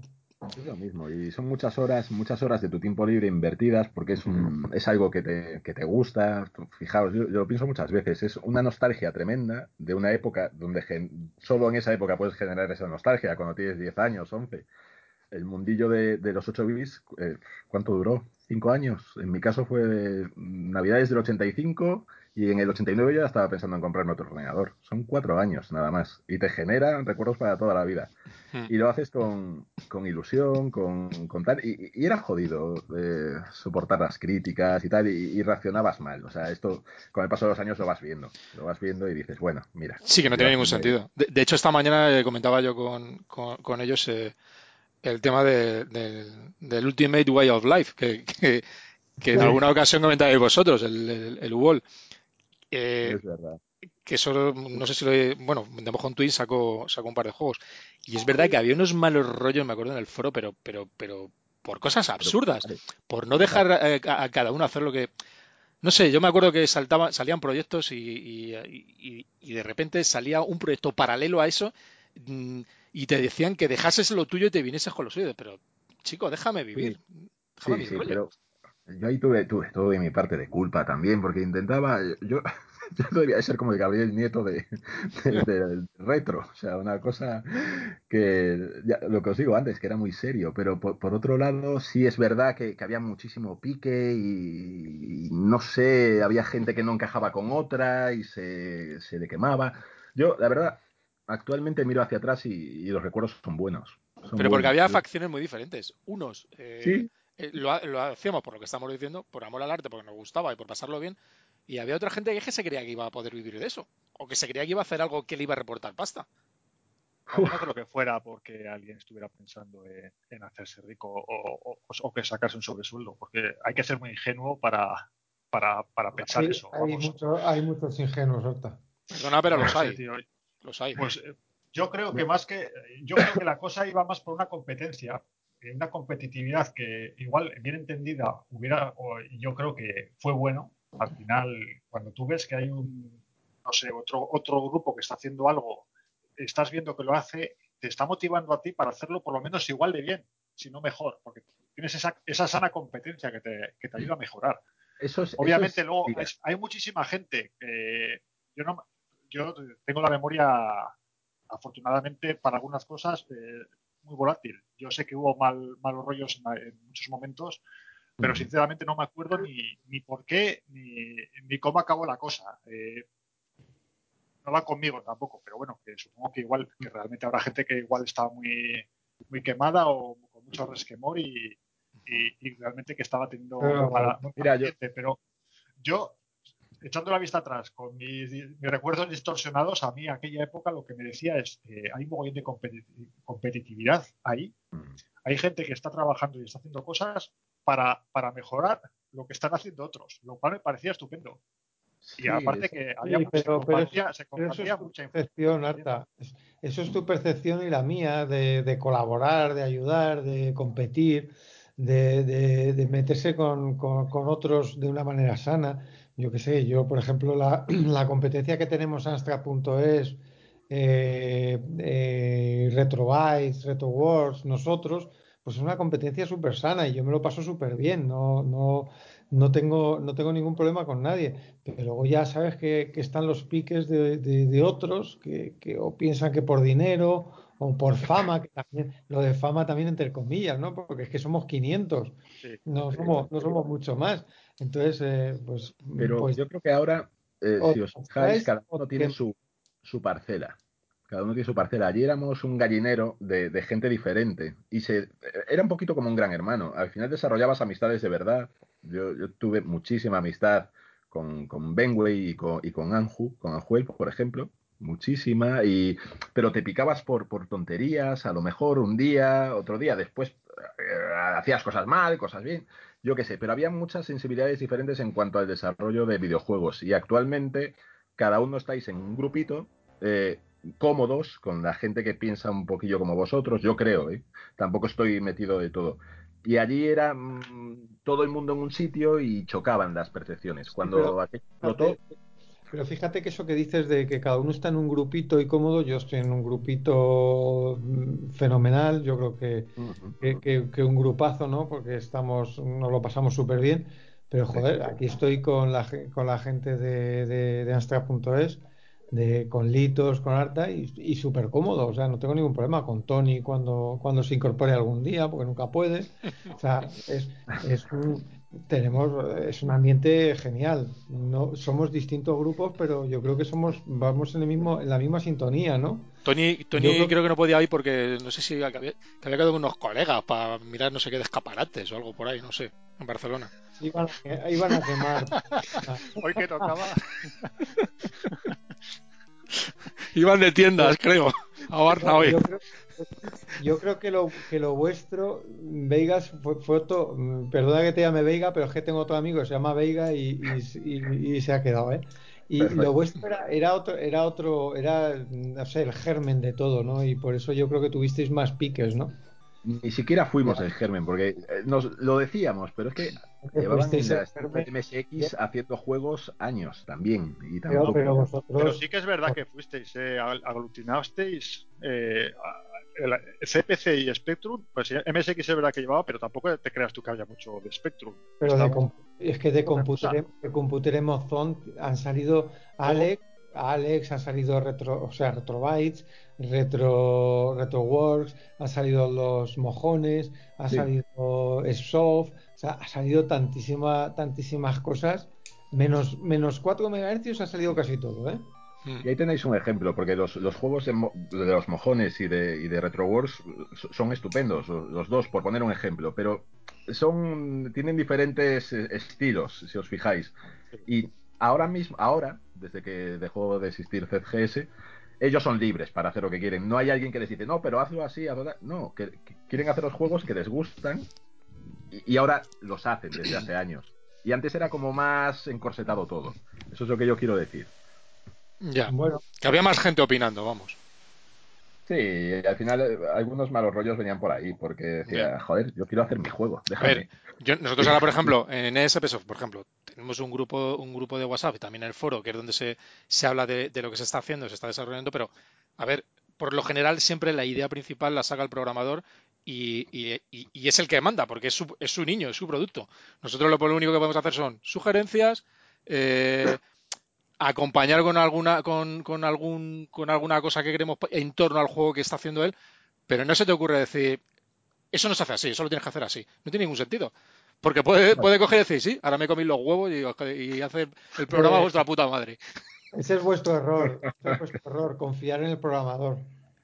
Es lo mismo, y son muchas horas, muchas horas de tu tiempo libre invertidas porque es un, es algo que te, que te gusta. Fijaos, yo, yo lo pienso muchas veces, es una nostalgia tremenda de una época donde gen- solo en esa época puedes generar esa nostalgia, cuando tienes 10 años, 11. El mundillo de, de los 8 bits, eh, ¿cuánto duró? ¿Cinco años? En mi caso fue de Navidades del 85 y en el 89 yo ya estaba pensando en comprarme otro ordenador. Son cuatro años nada más y te generan recuerdos para toda la vida Hmm. y lo haces con, con ilusión, con, con tal. Y, y era jodido eh, soportar las críticas y tal, y, y reaccionabas mal. O sea, esto con el paso de los años lo vas viendo. Lo vas viendo y dices, bueno, mira. Sí, que no tiene ningún sentido. De, de hecho, esta mañana eh, comentaba yo con, con- con ellos eh, el tema de- del, del Ultimate Way of Life, que, que- que en Sí. alguna ocasión comentabais vosotros, el, el, el UOL. Eh, Es verdad. que eso, no sé si lo he, bueno, de Mojón Twin sacó, sacó un par de juegos. Y es verdad que había unos malos rollos, me acuerdo, en el foro, pero, pero, pero por cosas absurdas, Vale. por no dejar a, a cada uno hacer lo que. No sé, yo me acuerdo que saltaban, salían proyectos y, y- y- y de repente salía un proyecto paralelo a eso mm, y te decían que dejases lo tuyo y te vinieses con lo suyo. Pero, chico, déjame vivir. Déjame Sí, sí, pero yo ahí tuve, tuve, tuve mi parte de culpa también, porque intentaba, yo, yo debía ser como el Gabriel Nieto de, de- del retro, o sea, una cosa que, ya, lo que os digo antes, que era muy serio, pero por, por otro lado sí es verdad que, que había muchísimo pique y, y no sé, había gente que no encajaba con otra y se, se le quemaba. Yo, la verdad, actualmente miro hacia atrás y, y los recuerdos son buenos. Son Pero porque había facciones muy diferentes. Unos eh, Sí. Eh, lo, ha- lo hacíamos por lo que estamos diciendo, por amor al arte, porque nos gustaba y por pasarlo bien. Y había otra gente que se creía que iba a poder vivir de eso. O que se creía que iba a hacer algo que le iba a reportar pasta. No creo que fuera porque alguien estuviera pensando en, en hacerse rico o, o- o que sacarse un sobresueldo, porque hay que ser muy ingenuo para, para, para pensar Hay, eso. hay vamos. mucho- hay muchos ingenuos, Horta. Perdona, pero los sé, hay. tío. Los hay. Pues eh, yo creo que más que yo creo que la cosa iba más por una competencia, una competitividad que igual bien entendida hubiera, o yo creo que fue bueno. Al final, cuando tú ves que hay un, no sé, otro otro grupo que está haciendo algo, estás viendo que lo hace, te está motivando a ti para hacerlo por lo menos igual de bien, si no mejor, porque tienes esa, esa sana competencia que te, que te ayuda a mejorar. Eso es, eso Obviamente es- luego es- hay muchísima gente que yo no yo tengo la memoria afortunadamente para algunas cosas eh, muy volátil. Yo sé que hubo mal, malos rollos en, en muchos momentos, pero Ujú. sinceramente no me acuerdo ni, ni por qué ni, ni cómo acabó la cosa. Eh, no va conmigo tampoco, pero bueno, que supongo que igual, que realmente habrá gente que igual estaba muy, muy quemada o con mucho resquemor y, y- y realmente que estaba teniendo Pero, mala, mira, yo- ambiente. Pero yo, echando la vista atrás, con mis, mis recuerdos distorsionados, a mí aquella época lo que me decía es que hay un mogollón de competi- competitividad ahí. Mm. Hay gente que está trabajando y está haciendo cosas para, para mejorar lo que están haciendo otros, lo cual me parecía estupendo. Y aparte que había, Sí, se pero- pero compartía, se Pero eso compartía es mucha percepción, Arta. Es- Eso es tu percepción y la mía de, de colaborar, de ayudar, de competir, de, de- de meterse con, con- con otros de una manera sana. Yo qué sé, yo, por ejemplo, la, la competencia que tenemos en Astra.es, eh, eh, Retrobytes, RetroWars, nosotros, pues es una competencia súper sana y yo me lo paso súper bien. No, no, no tengo, no tengo ningún problema con nadie. Pero luego ya sabes que, que están los piques de, de- de otros que, que o piensan que por dinero o por fama, que también, lo de fama también entre comillas, ¿no? Porque es que somos 500, Sí. no somos, no somos mucho más. Entonces, eh, pues, Pero pues yo creo que ahora, eh, o si os fijáis, cada uno tiene su, su parcela. Cada uno tiene su parcela. Allí éramos un gallinero de, de gente diferente. Y se, era un poquito como un gran hermano. Al final desarrollabas amistades de verdad. Yo, yo tuve muchísima amistad con, con Benway y con, y con Anju, con Anjuel, por ejemplo. Muchísima. Y, pero te picabas por, por tonterías, a lo mejor un día, otro día. Después eh, hacías cosas mal, cosas bien yo qué sé, pero había muchas sensibilidades diferentes en cuanto al desarrollo de videojuegos y actualmente cada uno estáis en un grupito eh, cómodos con la gente que piensa un poquillo como vosotros, yo creo, ¿eh? tampoco estoy metido de todo. Y allí era mm, todo el mundo en un sitio y chocaban las percepciones. Cuando pero- explotó, Pero fíjate que eso que dices de que cada uno está en un grupito y cómodo, yo estoy en un grupito mm, fenomenal, yo creo que, que, que- que un grupazo, ¿no? Porque estamos, nos lo pasamos súper bien, pero joder, aquí estoy con la, con la gente de, de, de Astra.es, de, con Litos, con Arta y, y súper cómodo, o sea, no tengo ningún problema con Tony cuando, cuando se incorpore algún día, porque nunca puede, o sea, es, es un, tenemos, es un ambiente genial. No, somos distintos grupos, pero yo creo que somos, vamos en el mismo, en la misma sintonía, ¿no? Tony, Tony Yo creo- creo que no podía ir porque no sé si había, que había que había quedado con unos colegas para mirar no sé qué de escaparates o algo por ahí, no sé, en Barcelona. Iban, a- iban a quemar. Hoy que tocaba, Iban de tiendas, creo, a Barça hoy. Yo creo, yo creo que lo que lo vuestro, Veigas, fue, fue otro. Perdona que te llame Veiga, pero es que tengo otro amigo que se llama Veiga y, y- y- y se ha quedado, ¿eh? Y Perfecto. lo vuestro era, era otro, era otro, era, no sé, el germen de todo, ¿no? Y por eso yo creo que tuvisteis más piques, ¿no? Ni siquiera fuimos el germen, porque eh, nos lo decíamos, pero es que llevaban en la. MSX haciendo juegos años también. Y Pero, tampoco. pero vosotros. pero sí que es verdad que fuisteis, eh, ag- aglutinasteis eh, el CPC y Spectrum, pues MSX es verdad que llevaba, pero tampoco te creas tú que haya mucho de Spectrum. Pero de es que de Computer, de Computer Emozone han salido Alex, Alex, han salido retro, o sea, Retrobytes, Retro, RetroWorks, han salido los mojones, ha Sí. salido Soft, o sea, ha salido tantísima, tantísimas cosas, menos, menos 4 MHz ha salido casi todo, ¿eh? Y ahí tenéis un ejemplo, porque los, los juegos de, de, los mojones y de, y de Retro Wars son estupendos, los dos, por poner un ejemplo, pero son tienen diferentes estilos, si os fijáis. Y ahora mismo, ahora, desde que dejó de existir ZGS, ellos son libres para hacer lo que quieren. No hay alguien que les dice, no, pero hazlo así, hazlo No, que, que quieren hacer los juegos que les gustan y, y ahora los hacen desde hace años. Y antes era como más encorsetado todo. Eso es lo que yo quiero decir. Ya. Bueno. Que había más gente opinando, vamos. Sí, al final eh, algunos malos rollos venían por ahí, porque decía, Bien. joder, yo quiero hacer mi juego. Déjame. A ver, yo, nosotros ahora, por ejemplo, en ESPSoft, por ejemplo, tenemos un grupo, un grupo de WhatsApp y también el foro, que es donde se, se habla de, de, lo que se está haciendo, se está desarrollando, pero, a ver, por lo general siempre la idea principal la saca el programador y, y, y es el que manda, porque es su, es su, niño, es su producto. Nosotros lo, lo único que podemos hacer son sugerencias, eh, acompañar con alguna con, con, algún con alguna cosa que queremos en torno al juego que está haciendo él, pero no se te ocurre decir eso no se hace así, eso lo tienes que hacer así. No tiene ningún sentido. Porque puede, puede coger y decir, sí, ahora me comí los huevos y, y hacer el programa a vuestra puta madre. Ese es vuestro error, ese es vuestro error, confiar en el programador.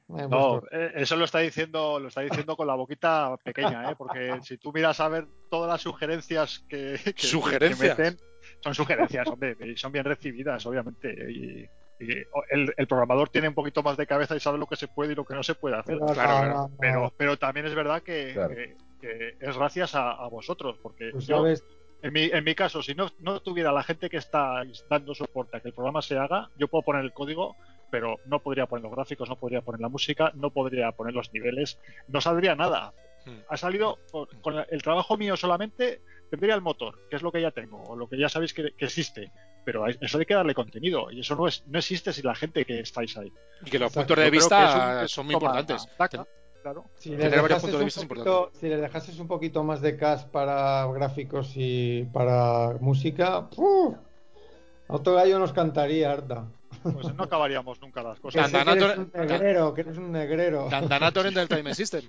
No, eh, eso lo está diciendo, lo está diciendo con la boquita pequeña, ¿eh? porque si tú miras a ver todas las sugerencias que, que, ¿Sugerencias? que meten, son sugerencias, hombre, y son bien recibidas, obviamente. Y, y el, el, programador tiene un poquito más de cabeza y sabe lo que se puede y lo que no se puede hacer. Claro, claro. Pero, pero también es verdad que, claro. que, que es gracias a, a vosotros, porque pues yo, sabes, en mi, en mi caso, si no, no tuviera la gente que está dando soporte a que el programa se haga, yo puedo poner el código, pero no podría poner los gráficos, no podría poner la música, no podría poner los niveles, no saldría nada. Hmm. Ha salido con, con el trabajo mío solamente, tendría el motor, que es lo que ya tengo, o lo que ya sabéis que, que existe. Pero eso hay que darle contenido, y eso no, es, no existe sin la gente que estáis ahí. Y que los puntos de vista un, son muy importantes. Taca, claro. Si les, de poquito, si les dejases un poquito más de cash para gráficos y para música, ¡uh! otro gallo nos cantaría harta. Pues no acabaríamos nunca las cosas. Que, que eres un negrero, que eres un negrero. Dandanator en el Time System.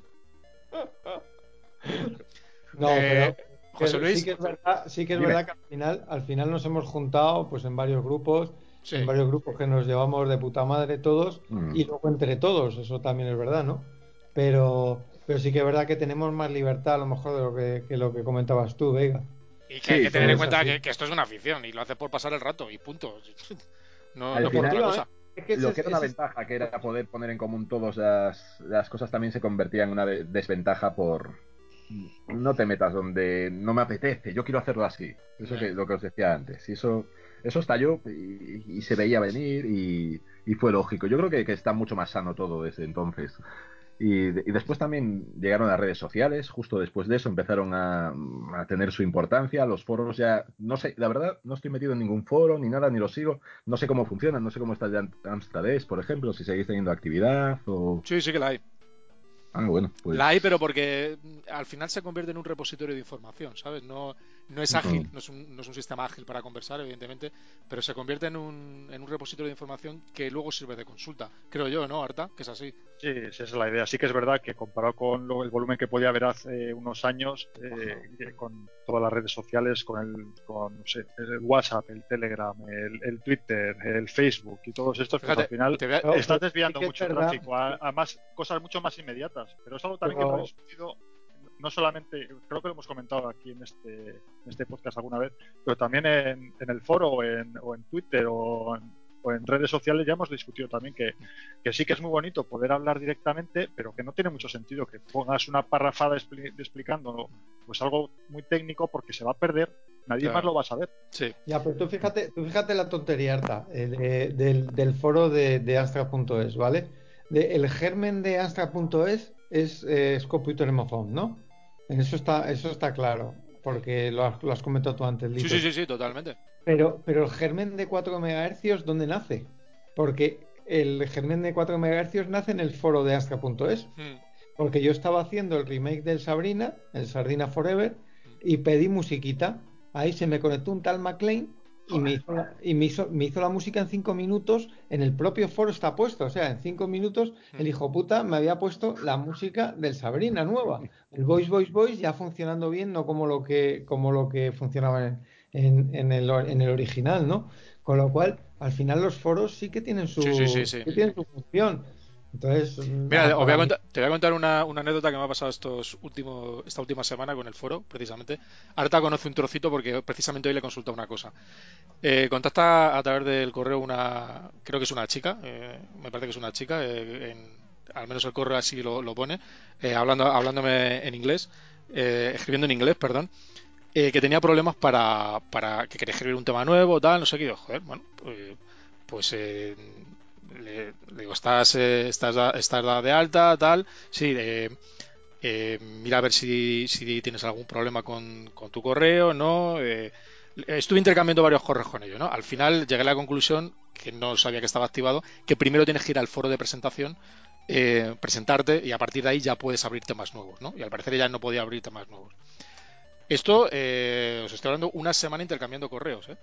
No, eh, pero José Luis. Sí que es verdad, sí que, es verdad que al final, al final nos hemos juntado pues en varios grupos, sí. en varios grupos que nos llevamos de puta madre todos mm. y luego entre todos, eso también es verdad, ¿no? Pero, pero sí que es verdad que tenemos más libertad a lo mejor de lo que, que lo que comentabas tú, Vega. Y que sí, hay que tener en cuenta que, que, esto es una afición y lo hace por pasar el rato y punto. No, no final, por otra cosa. Es que lo que era una ventaja, que era poder poner en común todas las, las cosas, también se convertía en una desventaja por, no te metas donde no me apetece, yo quiero hacerlo así. Eso que lo que os decía antes. Y eso, eso estalló y, y se veía venir y, y, fue lógico. Yo creo que, que, está mucho más sano todo desde entonces. Y, y, después también llegaron las redes sociales, justo después de eso empezaron a, a, tener su importancia, los foros ya, no sé, la verdad no estoy metido en ningún foro ni nada, ni lo sigo, no sé cómo funcionan, no sé cómo está de Amstrades, por ejemplo, si seguís teniendo actividad o... Sí, sí que la hay. Ah, pues... La hay, pero porque al final se convierte en un repositorio de información, ¿sabes? No, no es ágil, -huh. no, es un, no, es un, sistema ágil para conversar, evidentemente, pero se convierte en un, en un repositorio de información que luego sirve de consulta. Creo yo, ¿no, Arta? Que es así. Sí, esa es la idea. Sí que es verdad que comparado con lo, el volumen que podía haber hace unos años, eh, con todas las redes sociales, con el, con, no sé, el WhatsApp, el Telegram, el, el, Twitter, el Facebook y todos estos, Fíjate, pues al final vea... estás desviando sí mucho tráfico a, a, más cosas mucho más inmediatas. Pero es algo también pero... que hemos discutido no solamente, creo que lo hemos comentado aquí en este, en este podcast alguna vez, pero también en, en el foro o en, o en Twitter o en, o en, redes sociales ya hemos discutido también que, que, sí que es muy bonito poder hablar directamente, pero que no tiene mucho sentido que pongas una parrafada expli explicando pues algo muy técnico porque se va a perder, nadie claro. más lo va a saber. Sí. Ya, pero tú fíjate, tú fíjate la tontería, Arta, eh, del, del, foro de, de Astra.es, ¿vale? De, el germen de Astra.es es, eh, es Computer Emophone, ¿no? Eso está, eso está claro, porque lo has, lo has comentado tú antes. Sí, sí, sí, sí, totalmente. Pero, pero el germen de 4 MHz, ¿dónde nace? Porque el germen de 4 MHz nace en el foro de Astra.es. Hmm. Porque yo estaba haciendo el remake del Sabrina, el Sardina Forever, y pedí musiquita. Ahí se me conectó un tal McLean y, me hizo, la, y me, hizo, me hizo, la música en cinco minutos. En el propio foro está puesto. O sea, en cinco minutos el hijo puta me había puesto la música del Sabrina nueva. El voice, voice, voice ya funcionando bien, no como lo que, como lo que funcionaba en, en, en, el, en el original, ¿no? Con lo cual, al final los foros sí que tienen su, Sí, sí, sí, sí. sí que tienen su función. Entonces, Mira, ah, voy a contar- te voy a contar una, una anécdota que me ha pasado estos últimos, esta última semana con el foro, precisamente. Arta conoce un trocito porque precisamente hoy le he consultado una cosa. Eh, contacta a través del correo una, creo que es una chica, eh, me parece que es una chica, eh, en- al menos el correo así lo, lo pone, eh, hablando, hablándome en inglés, eh, escribiendo en inglés, perdón, que tenía problemas para, para que quería escribir un tema nuevo, tal, no sé qué. Yo, joder, bueno, pues, pues eh, le, digo, ¿estás, eh, estás, estás de alta, tal? Sí, eh, eh, mira a ver si, si tienes algún problema con, con tu correo, ¿no? Eh, estuve intercambiando varios correos con ellos, ¿no? Al final llegué a la conclusión, que no sabía que estaba activado, que primero tienes que ir al foro de presentación, eh, presentarte y a partir de ahí ya puedes abrir temas nuevos, ¿no? Y al parecer ella no podía abrir temas nuevos. Esto, os estoy hablando una semana intercambiando correos, ¿eh?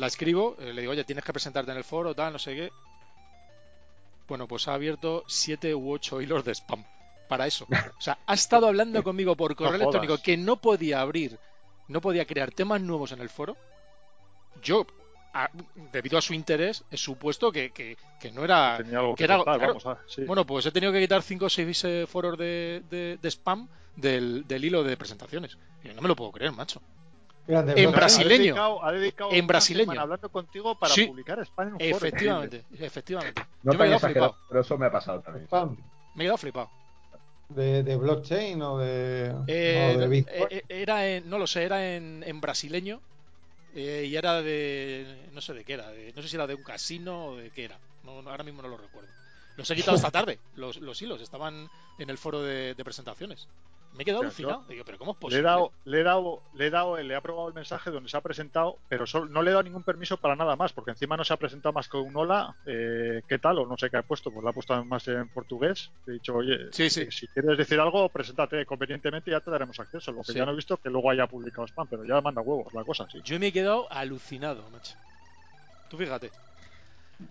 La escribo, eh, le digo, oye, tienes que presentarte en el foro, tal, no sé qué. Bueno, pues ha abierto siete u ocho hilos de spam para eso. O sea, ha estado hablando conmigo por correo No jodas. electrónico que no podía abrir, no podía crear temas nuevos en el foro. Yo, a- debido a su interés, he supuesto que, que- que no era. Tenía algo que que era- contar, claro. vamos a sí. Bueno, pues he tenido que quitar 5 o 6 eh, foros de, de- de spam del, del hilo de presentaciones. Y no me lo puedo creer, macho. Grande, en brasileño. Ha dedicado, ha dedicado En brasileño. hablando contigo para Sí. publicar Spam en un foro. Efectivamente, efectivamente. No Yo me he quedado flipado. pero eso me ha pasado también. Spam. Me he quedado flipado. De, de blockchain o de, Eh, o de Bitcoin. eh, era en, no lo sé, era en, en brasileño eh, y era de, no sé de qué era, de- no sé si era de un casino o de qué era, no, no, ahora mismo no lo recuerdo. Los he quitado esta tarde, los, los hilos estaban en el foro de, de presentaciones. Me he quedado alucinado. Digo, pero ¿cómo es Le he posible? dado, le he dado, le he dado, le he aprobado el mensaje donde se ha presentado, pero solo- no le he dado ningún permiso para nada más, porque encima no se ha presentado más que un hola, eh, ¿qué tal? O no sé qué ha puesto, pues la ha puesto más en portugués. He dicho, oye, Sí, sí. eh, si quieres decir algo, preséntate convenientemente y ya te daremos acceso. Lo que Sí. ya no he visto es que luego haya publicado spam, pero ya manda huevos la cosa, sí. Yo me he quedado alucinado, macho. Tú fíjate.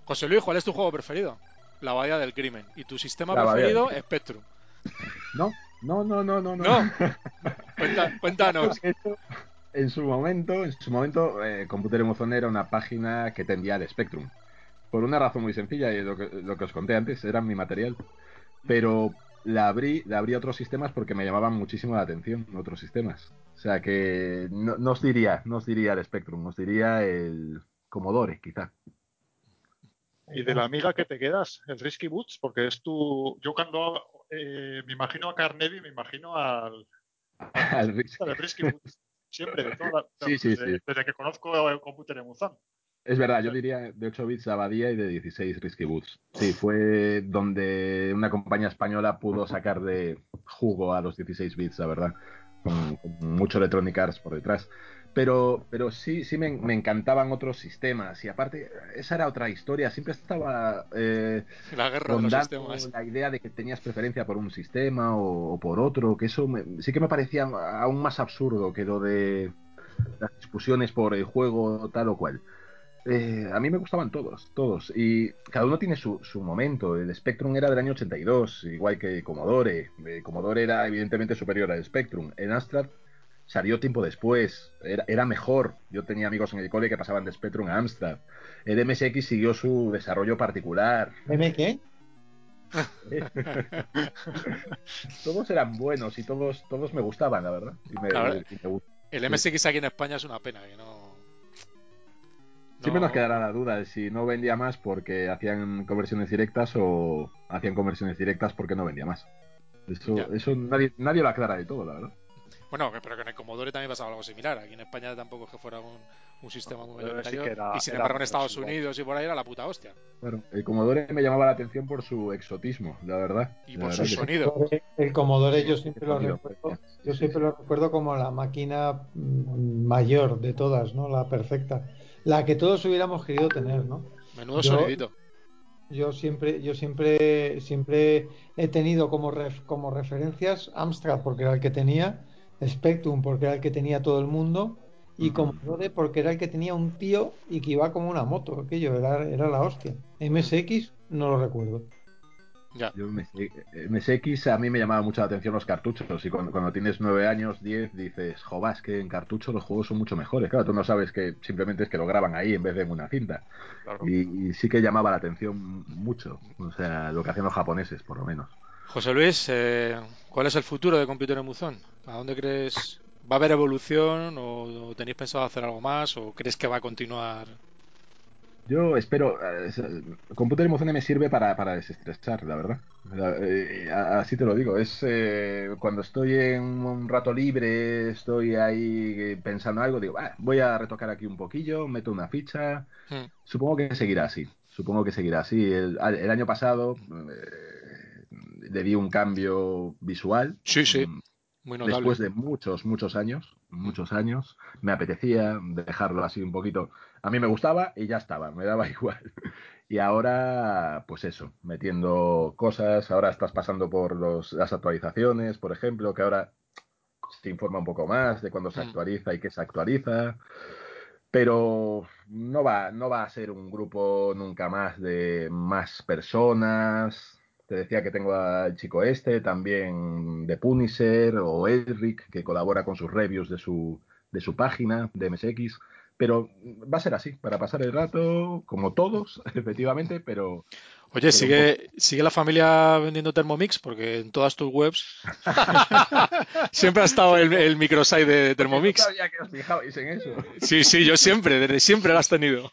José Luis, ¿cuál es tu juego preferido? La Bahía del Crimen. ¿Y tu sistema La preferido? Spectrum. No, no, no, no, no. No. Cuenta- cuéntanos. En su momento, en su momento, eh, Computer Emozón era una página que tendía al Spectrum. Por una razón muy sencilla, y lo que, lo que os conté antes, era mi material. Pero la abrí, la abrí a otros sistemas porque me llamaban muchísimo la atención otros sistemas. O sea que no, no os diría, no os diría el Spectrum, os diría el Commodore, quizá. Y de la amiga que te quedas, el Risky Boots, porque es tu. Yo cuando eh, me imagino a Carnegie, me imagino al, Al al Risky Boots. Siempre, de toda la- Sí, sí, desde, sí. desde que conozco el Computer en Muzan. Es verdad, yo diría de 8 bits Abadía y de 16 Risky Boots. Sí, fue donde una compañía española pudo sacar de jugo a los 16 bits, la verdad, con, con mucho Electronic Arts por detrás. Pero, pero sí, sí me, me encantaban otros sistemas y aparte, esa era otra historia, siempre estaba eh, La guerra de los sistemas. la idea de que tenías preferencia por un sistema o, o por otro, que eso me- sí que me parecía aún más absurdo que lo de las discusiones por el juego tal o cual. Eh, a mí me gustaban todos, todos. Y cada uno tiene su, su momento. El Spectrum era del año 82, igual que Commodore. Eh, Commodore era evidentemente superior al Spectrum. El Amstrad salió tiempo después. Era, era mejor. Yo tenía amigos en el cole que pasaban de Spectrum a Amstrad. El MSX siguió su desarrollo particular. ¿M qué? todos eran buenos y todos, todos me gustaban, la verdad. Y me, La verdad. y me gust- El MSX aquí en España es una pena que no. Siempre no- nos quedará la duda de si no vendía más porque hacían conversiones directas o hacían conversiones directas porque no vendía más. Eso, Ya. eso nadie, nadie lo aclara de todo, la verdad. Bueno, pero que en el Commodore también pasaba algo similar. Aquí en España tampoco es que fuera un, un sistema muy sí mayoritario. y sin era embargo en muy Estados. Unidos y por ahí era la puta hostia. Claro, el Commodore me llamaba la atención por su exotismo, la verdad. Y La por su sí. sonido. El Commodore yo siempre lo recuerdo, yo siempre lo recuerdo como la máquina mm, mayor de todas, ¿no? La perfecta, la que todos hubiéramos querido tener, ¿no? Menudo Yo- sonidito. Yo siempre, yo siempre, siempre he tenido como, ref- como referencias Amstrad porque era el que tenía, Spectrum porque era el que tenía todo el mundo y Ujú. Commodore porque era el que tenía un tío y que iba como una moto, aquello era, era la hostia. MSX no lo recuerdo. Ya. Yo MSX a mí me llamaba mucho la atención los cartuchos y cuando, tienes 9 años, 10, dices, jovas, que en cartucho los juegos son mucho mejores. Claro, tú no sabes que simplemente es que lo graban ahí en vez de en una cinta. Y, sí que llamaba la atención mucho, o sea, lo que hacían los japoneses, por lo menos. José Luis, eh, ¿cuál es el futuro de Computer en Buzón? ¿A dónde crees? ¿Va a haber evolución o tenéis pensado hacer algo más o crees que va a continuar yo espero. Eh, Computer Emociones me sirve para, para desestresar, la verdad. Eh, así te lo digo. Es eh, cuando estoy en un rato libre, estoy ahí pensando algo, digo, ah, voy a retocar aquí un poquillo, meto una ficha. Hmm. Supongo que seguirá así. Supongo que seguirá así. El, el año pasado le di un cambio visual. Sí, sí. Mm, Después de muchos, muchos años, muchos años, me apetecía dejarlo así un poquito. A mí me gustaba y ya estaba, me daba igual. Y ahora, pues eso, metiendo cosas. Ahora estás pasando por los, las actualizaciones, por ejemplo, que ahora se informa un poco más de cuándo se mm. actualiza y qué se actualiza. Pero no va, no va a ser un grupo nunca más de más personas te decía que tengo al chico este, también de Punisher o Elric, que colabora con sus reviews de su, de su página de MSX. Pero va a ser así, para pasar el rato, como todos, efectivamente, pero. Oye, sigue, sigue la familia vendiendo Thermomix, porque en todas tus webs siempre ha estado el, el microsite de Thermomix. sabía que os fijabais en eso. Sí, sí, yo siempre, desde siempre lo has tenido.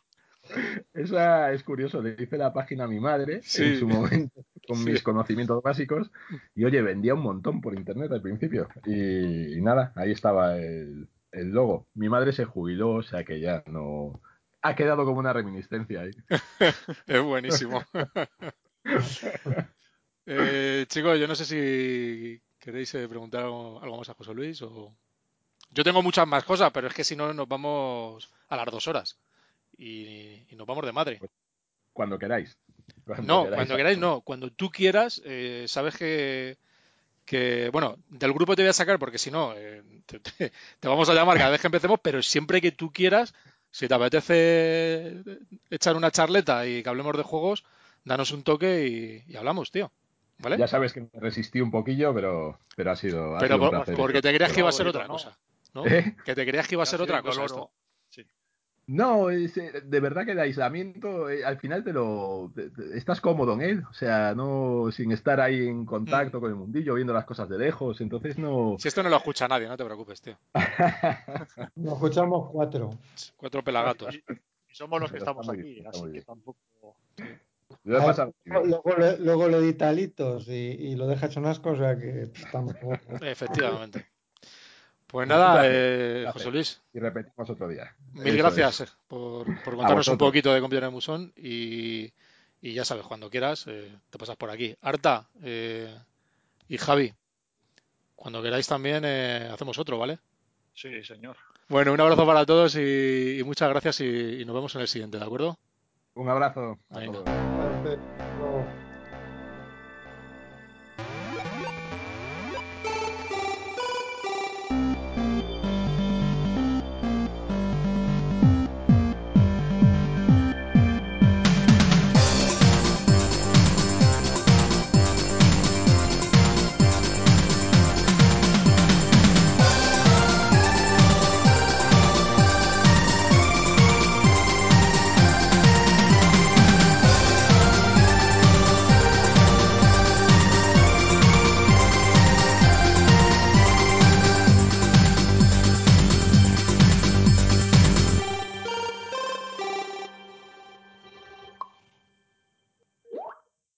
Esa es curioso, le hice la página a mi madre en su momento con mis conocimientos básicos y oye, vendía un montón por internet al principio y, nada, ahí estaba el, logo. Mi madre se jubiló, o sea que ya no... Ha quedado como una reminiscencia ahí. es buenísimo. eh, chicos, yo no sé si queréis eh, preguntar algo, algo más a José Luis o... Yo tengo muchas más cosas, pero es que si no nos vamos a las dos horas y, nos vamos de madre. Cuando queráis. no, cuando queráis no. Cuando tú quieras, eh, sabes que, que, bueno, del grupo te voy a sacar porque si no, eh, te, vamos a llamar cada vez que empecemos, pero siempre que tú quieras, si te apetece echar una charleta y que hablemos de juegos, danos un toque y, hablamos, tío. ¿Vale? Ya sabes que me resistí un poquillo, pero, pero ha sido. pero porque te creías que iba a ser otra cosa. ¿no? ¿Eh? Que te creías que iba a ser otra cosa. No, eh, de verdad que el aislamiento, eh, al final te lo estás cómodo en él, o sea, no sin estar ahí en contacto mm. con el mundillo, viendo las cosas de lejos, entonces no. Si esto no lo escucha nadie, no te preocupes, tío. lo escuchamos cuatro. Cuatro pelagatos. Y, somos los que estamos aquí, así que tampoco. Luego, lo edita y, y, lo deja hecho unas o sea que tampoco. Efectivamente. Pues nada, eh, José Luis. Y repetimos otro día. Mil gracias eh, por, contarnos un poquito de Computer Musón y, y, ya sabes, cuando quieras eh, te pasas por aquí. Arta y Javi, cuando queráis también hacemos otro, ¿vale? Sí, señor. Bueno, un abrazo para todos y, muchas gracias y, nos vemos en el siguiente, ¿de acuerdo? Un abrazo. A todos.